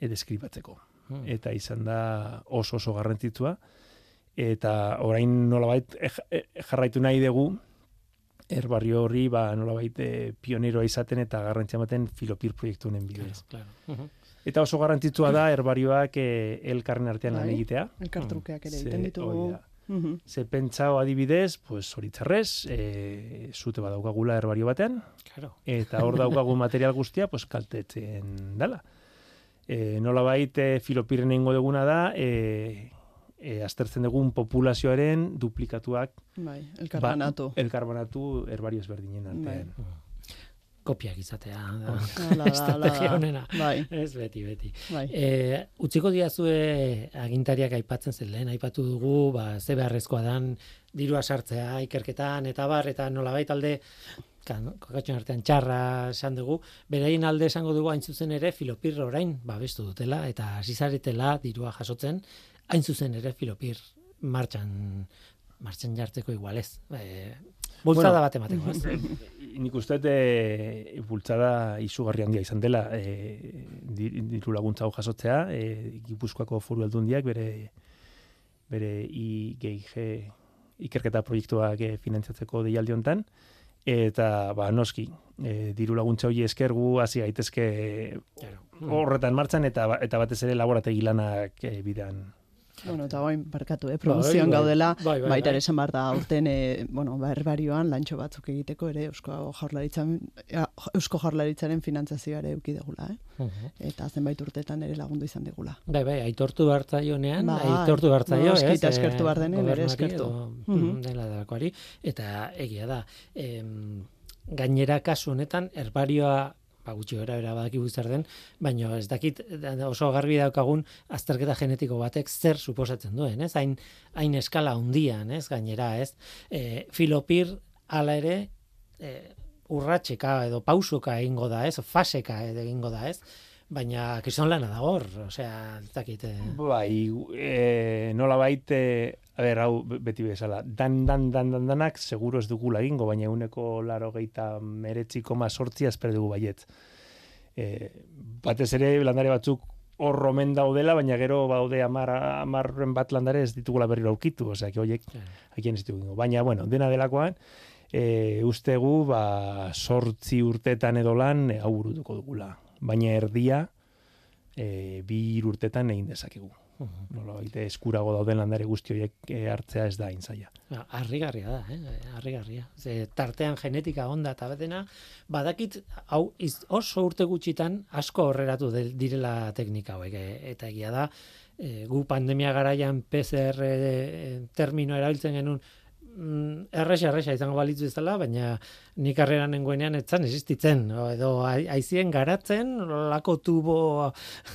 e, deskribatzeko. Hmm. Eta izan da oso oso garrantzitsua. Eta orain nolabait e, ja- e, jarraitu nahi dugu herbario horri ba, nolabait e, pioneroa izaten eta garrantzia ematen filopir proiektu honen bidez. Claro, claro. Eta oso garrantzitsua da herbarioak e, elkarren artean lan Bai. egitea. Elkartrukeak ere Ze egiten ditugu. Hori. Ze pentsao adibidez, pues horitzarrez, e, zute badaukagula herbario batean, Claro. eta hor daukagu material guztia, pues kaltetzen dala. E, nola baite filopirren ingo duguna da, e, e, aztertzen dugun populazioaren duplikatuak Bai, elkarbanatu. Ba, elkarbanatu herbario ezberdinen artean. Kopiak izatea. da. Hala da, Estrategia honena. Bai, Ez beti, beti. bai. E, utziko diazue agintariak aipatzen zen lehen, aipatu dugu, ba, ze beharrezkoa dan, dirua sartzea ikerketan, eta bar, eta nolabait alde, kokatxon artean txarra esan dugu, beraien alde esango dugu hain zuzen ere filopir orain babestu dutela, eta hasi zaretela dirua jasotzen, hain zuzen ere filopir martxan, martxan jartzeko igualez. E, bultzada Bueno, bat emateko, ez? Nik uste e, bultzada izugarri handia izan dela e, di- diru laguntza hau jasotzea, e, Gipuzkoako foru aldundiak bere bere IGIG ikerketa proiektuak e, finantzatzeko deialdi hontan eta ba noski e, diru laguntza hori eskergu hasi gaitezke horretan martxan eta ba- eta batez ere laborategi lanak e, bidean Bueno, eta bain, barkatu, eh, produzioan bai. gaudela, Bai, bai, baita bai. ere esan behar da, urten, eh, bueno, ba, herbarioan, lantxo batzuk egiteko ere, Eusko Jaurlaritzan, ja, Eusko Jaurlaritzaren finantzazioa ere euki degula, eh? Eta zenbait urtetan ere lagundu izan digula. Bai, bai, aitortu behartzaionean, Bai, aitortu behartzaio, noski, ez? eta eskertu behar denean ere eskertu. edo, Mhm. mm, dela delakoari, eta egia da, em, gainera kasu honetan, herbarioa ba, gutxi gara bera badakigu zer den, baina ez dakit da- oso garbi daukagun azterketa genetiko batek zer suposatzen duen, ez? Hain, hain eskala hundian, ez? Gainera, ez? E, filopir hala ere e, urratxeka edo pausoka egingo da, ez? Faseka egingo da, ez? Baina kriston lana da hor, osea, ez dakit. eh, Bai, e, nola baite, a ber, hau be- beti bezala, dan, dan, dan, dan, danak, seguro ez dugula egingo, baina uneko laro geita meretzi koma sortzia espero dugu baiet. E, batez ere, landare batzuk hor omen daudela, baina gero baude amar, amarren bat landare ez ditugula berriro aurkitu, osea, horiek, Claro. hakien ez ditugu. Baina, bueno, dena delakoan, e, ustegu, ba, sortzi urtetan edo lan, e, hau burutuko dugula. Baina erdia, e, bi urtetan egin dezakegu. Nola baite eskurago dauden landare guzti horiek e, hartzea ez da. Ba, Harrigarria da, eh? Harrigarria. Ze tartean genetika onda eta betena, badakit hau iz, oso urte gutxitan asko horreratu de- direla teknika hauek eh, eta egia da e, gu pandemia garaian PCR eh, termino erabiltzen genuen erresa erresa izango balitzu izala, baina nik karrera nengoenean etzan existitzen, edo ai- aizien garatzen, lako tubo...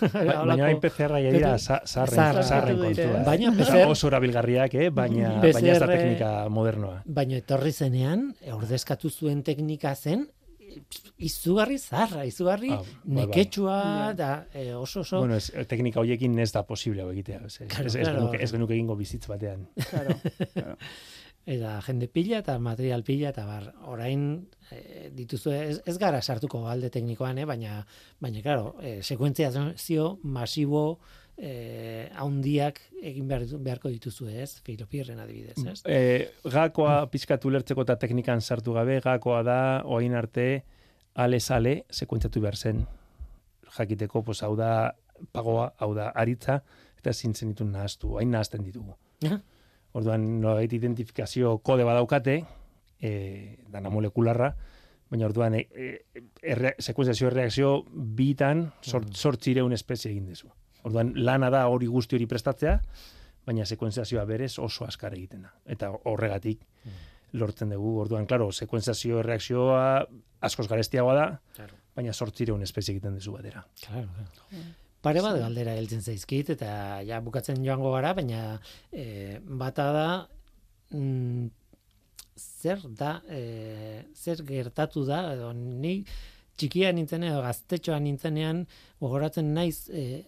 Ba, baina hain PCR ja dira za- Zahar- zarren, kontua. Baina PCR oso erabilgarriak, eh? baina, baina ez da teknika modernoa. Baina etorri zenean, ordezkatu zuen teknika zen, izugarri zarra, izugarri Ah, bai, bai. neketsua, da e, oso oso... Bueno, ez, teknika horiekin ez da posible hau egitea. Ez, Claro, ez, ez, claro. genuke, ez genuke egingo bizitz batean. Claro, claro. eta jende pila eta material pila eta bar, orain e, dituzu ez, ez gara sartuko alde teknikoan, eh, baina baina claro, e, sekuentziazio masibo eh haundiak egin behar, beharko dituzu, ez? Filopirren adibidez, ez? E, gakoa pizkatu lertzeko eta teknikan sartu gabe, gakoa da, oain arte, ale sale, sekuentzatu behar zen. Jakiteko, pues, hau da pagoa, hau da aritza, eta zintzen ditu nahaztu, hain nahazten ditugu. Ja. Orduan, nolabait identifikazio kode badaukate, e, dana molekularra, baina orduan, e, e, erre, sekuenziazio erreakzio bitan sort, sortzireun espezie egin dezu. Orduan, lana da hori guzti hori prestatzea, baina sekuenziazioa berez oso askar egiten da. Eta horregatik lortzen dugu. Orduan, claro, sekuenziazio erreakzioa askoz garestiagoa da, Claro. baina sortzireun espezie egiten dezu batera. Claro, claro. Pare bat galdera heltzen zaizkit eta ja bukatzen joango gara, baina e, bata da mm, zer da e, zer gertatu da edo ni txikia nintzen edo gaztetxoan nintzenean gogoratzen naiz e,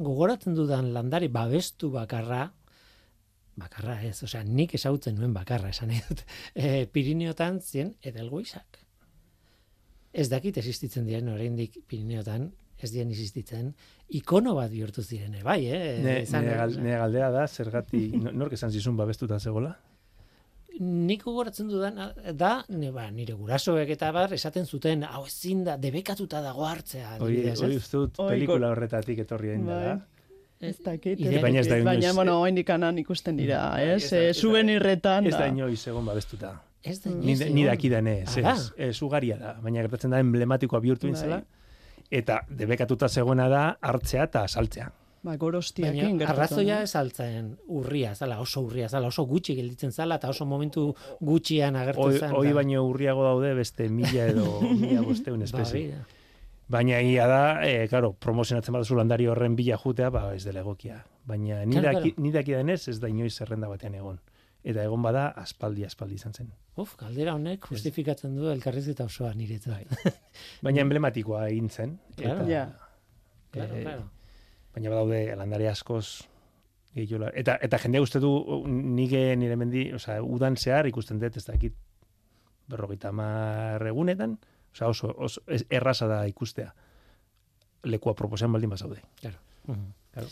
gogoratzen dudan landari babestu bakarra bakarra ez, osea nik esautzen nuen bakarra esan nahi dut. E, Pirineotan zien edelgoizak. Ez dakit existitzen diren oraindik Pirineotan ez dien existitzen, ikono bat bihurtu ziren, bai, eh? Ne, Izan- nire, gal, nire galdera da, zergatik, no- nork esan zizun babestuta zegoela? Nik gogoratzen dudan da, ne, ba, nire gurasoek eta bar, esaten zuten, hau ezin da, debekatuta dago hartzea. Hori, hori ez? uste dut pelikula horretatik etorri egin da. Bai. Ez dakit. Ez Baina ez da inoiz- Baina, bueno, oraindik anan ikusten dira, ez? Ez da- Eh, ez da- Souvenirretan Ez da da. inoiz egon babestuta. Ez da Ni, inoiz ni egon. dakidan ez, ez, ez ugaria da, baina gertatzen da emblematikoa bihurtu Bai. Eta debekatuta zegoena da hartzea eta saltzea. Ba, gorostiakin gertatu. arrazoia ez altzen urria, zala, oso urria, zala, oso gutxi gelditzen zala, eta oso momentu gutxian agertu zen. hoi baino urriago daude beste mila edo mila bosteun Ba, espezie. da. Baina egia da, e, claro, promozionatzen baduzu landari horren bila jutea, ba, ez dela egokia. Baina ni, Claro, daki, claro. ni dakidanez ez da inoiz zerrenda batean egon. Eta egon bada, aspaldi, aspaldi izan zen. Uf, galdera honek justifikatzen du elkarrizketa osoa niretzat. Baina emblematikoa egin zen. Claro. Eta, Ja. Claro, eh, claro. baina badaude landare askoz gehiola. Eta, eta jendea uste du, nire nire mendi, osea, udan zehar ikusten dut, ez dakit, berrogeita hamar egunetan, osea, oso, oso erraza da ikustea. Lekua proposean baldin bazaude. Claro. Mhm. Claro.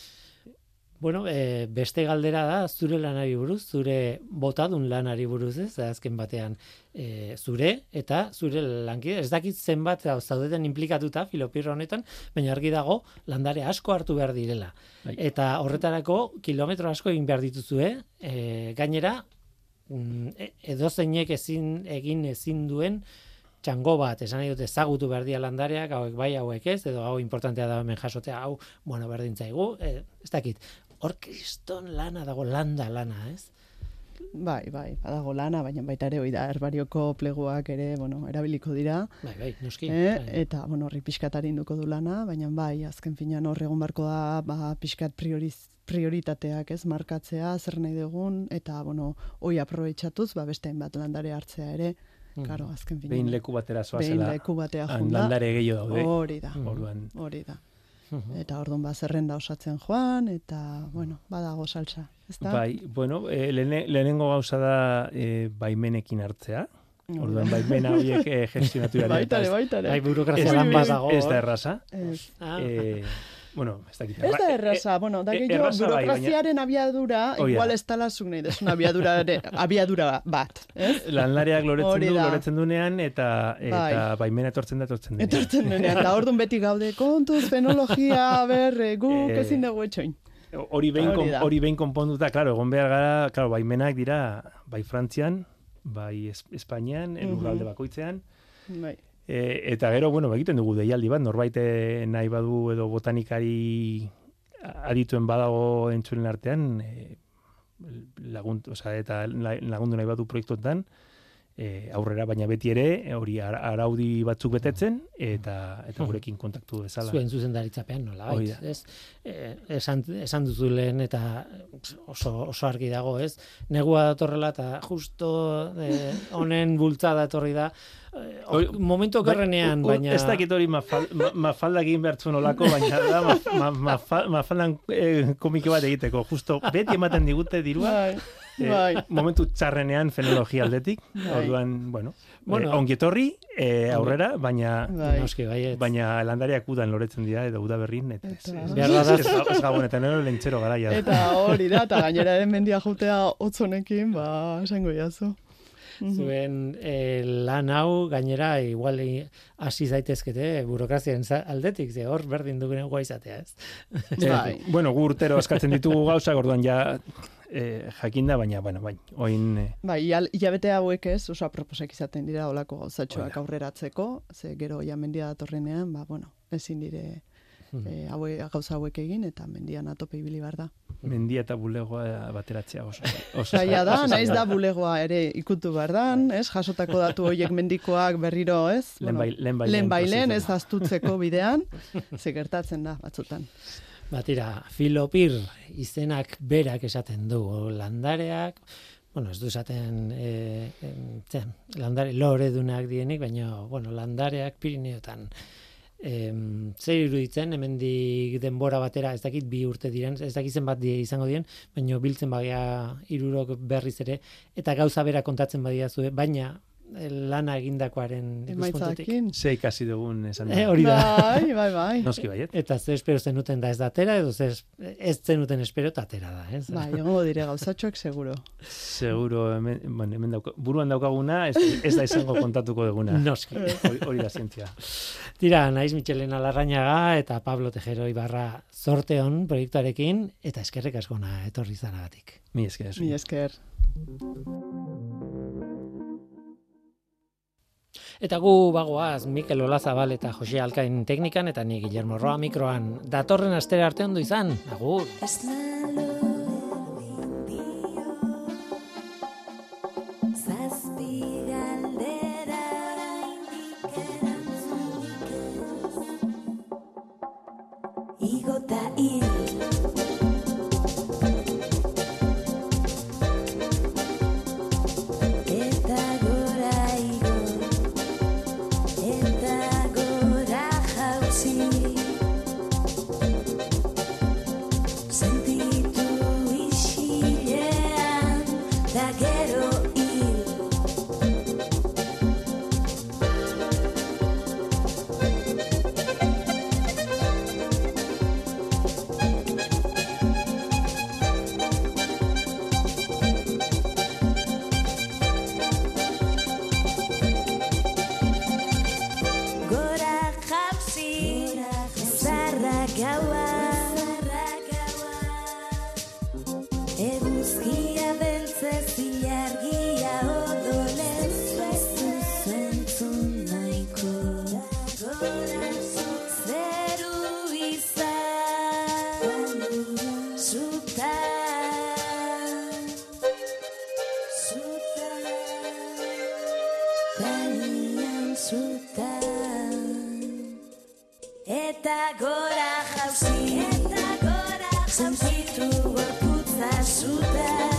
Bueno, e, beste galdera da zure lanari buruz, zure botadun lanari buruz, ez? Azken batean e, zure eta zure lankide, ez dakit zenbat zaudeten implikatuta filopirro honetan, baina argi dago landare asko hartu behar direla. Bai. Eta horretarako kilometro asko egin behar dituzue, e, gainera mm, e- edozeinek ezin egin ezin duen txango bat, esan nahi dut ezagutu behar dira landareak, hauek bai, hauek ez, edo hau importantea da hemen jasotea, hau, bueno, berdin zaigu, e, ez dakit, hor kriston lana dago, landa lana, ez? Bai, bai, badago lana, baina baita ere hoi da, herbarioko pleguak ere, bueno, erabiliko dira. Bai, bai, noski. Eh, bai. eta, bueno, horri pixkatari induko du lana, baina bai, azken finean hor egon barko da, ba, pixkat prioriz, prioritateak ez markatzea, zer nahi dugun, eta, bueno, hoi aprobetxatuz, ba, beste hainbat landare hartzea ere, Mhm. karo, azken finean. Behin leku batera Behin zoazela. leku batea han junda, landare gehiago daude. hori da. Orduan, hori da. Mhm. Eta orduan ba zerrenda osatzen joan, eta, bueno, badago salsa, ezta? bai, bueno, e, lehene- lehenengo gauza da e, baimenekin hartzea. Orduan baimena horiek e, gestionatu behar dira, Baita ere, eta baita ere. Bai, burokrazia lan Ui, bat ui, dago. ez, da hor. erraza. Ez. Ah, E, bueno, ez dakit. Ez da erraza, bueno, da e- gehiago bai, baina- burokraziaren abiadura, Hoi da. igual ez tala zuk nahi desun abiadura, abiadura bat, ez? Lanlareak loretzen du, loretzen dunean, eta, eta Bai. baimena etortzen da, etortzen denean. Etortzen denean, da orduan beti gaude, kontuz, fenologia, ber, eh, guk Eh, ezin dugu etxoin. Hori behin, Hori kon- da. hori behin konponduta, claro, egon behar gara, claro, baimenak dira, bai Frantzian, bai es, Espainian, Mhm. lurralde bakoitzean, Bai. E, eta gero, bueno, egiten dugu deialdi bat, norbait eh, nahi badu edo botanikari adituen badago entzulen artean, e, lagunt, osea, eta la- lagundu nahi badu proiektuetan, e, aurrera, baina beti ere, e, hori ara- araudi batzuk betetzen, eta eta gurekin kontaktu bezala. zuen zuzendaritzapean nola Hoi bait, ez? E, esan, esan duzu lehen eta oso, oso argi dago, ez? Negua datorrela eta justo eh, honen bultzada etorri da. Eh, Hoi- momentu okerrenean, Bai, baina... Ez dakit hori mafal, ma, mafalda egin behar zuen olako, baina da ma, ma, mafa- mafaldan eh, komike bat egiteko. Justo, beti ematen digute dirua, Bai, eh, bai. momentu txarrenean fenologia aldetik. Bai. Orduan, bueno, Bueno. bueno eh, ongi eh, aurrera, baina Bai. Noski, baietz. baina landariak udan loretzen dira edo uda berrin eta Eta- ez, Behar ez, ez, gabon eta nero lentzero garaia. Eta hori da, eta gainera den mendia jutea hotzonekin, ba, esango jazu. Zuen eh, lan hau gainera igual hasi zaitezkete burokraziaren za- aldetik, ze hor berdin dugun izatea, ez? Bai. Bueno, gu urtero eskatzen ditugu gauzak, orduan ja eh, jakinda, baina, bueno, bai, oin... Eh, Bai, hilabete hauek ez, oso aproposek izaten dira olako gauzatxoak da. aurreratzeko, ze gero ja mendia datorrenean, ba, bueno, ezin dire Hmm. e, haue, gauza hauek egin, eta mendian atope ibili behar da. mendia eta bulegoa bateratzea oso. oso Zaila da, naiz da bulegoa ere ikutu behar dan, ez, jasotako datu horiek mendikoak berriro, ez? Lehen bai- lehen bai- lehen bailen, ez aztutzeko bidean, ze gertatzen da, batzutan. Batira, filopir izenak berak esaten du, landareak, bueno, ez du esaten e, em, landare lore dunak dienik, baina, bueno, landareak Pirineotan em, zer iruditzen, hemendik denbora batera, ez dakit bi urte diren, ez dakit zenbat die izango dien, baina biltzen bagia irurok berriz ere, eta gauza bera kontatzen badia zue, baina eh, lana egindakoaren ikuspuntutik. Emaitzakin. Ze ikasi dugun esan Eh, da. hori da. Bai, bai, bai. Noski baiet. Eta ze espero zenuten da ez da atera, edo ze es- ez zenuten espero eta atera da, ez? Bai, egongo dire gauzatxoak seguro. Seguro, hemen, bueno, hemen dauka, buruan daukaguna, ez, ez da izango kontatuko duguna. Noski. Hori, hori da zientzia. Tira, naiz Michelena Larrañaga eta Pablo Tejero Ibarra zorte on proiektuarekin eta eskerrik askona etorri zanagatik. Mi esker. Mi esker. Eta gu bagoaz Mikel Olazabal eta Jose Alkain teknikan eta ni Guillermo Roa mikroan. Datorren astera arte ondo izan. Agur. Gora jauzi Eta gora jauzitu gorputza zutan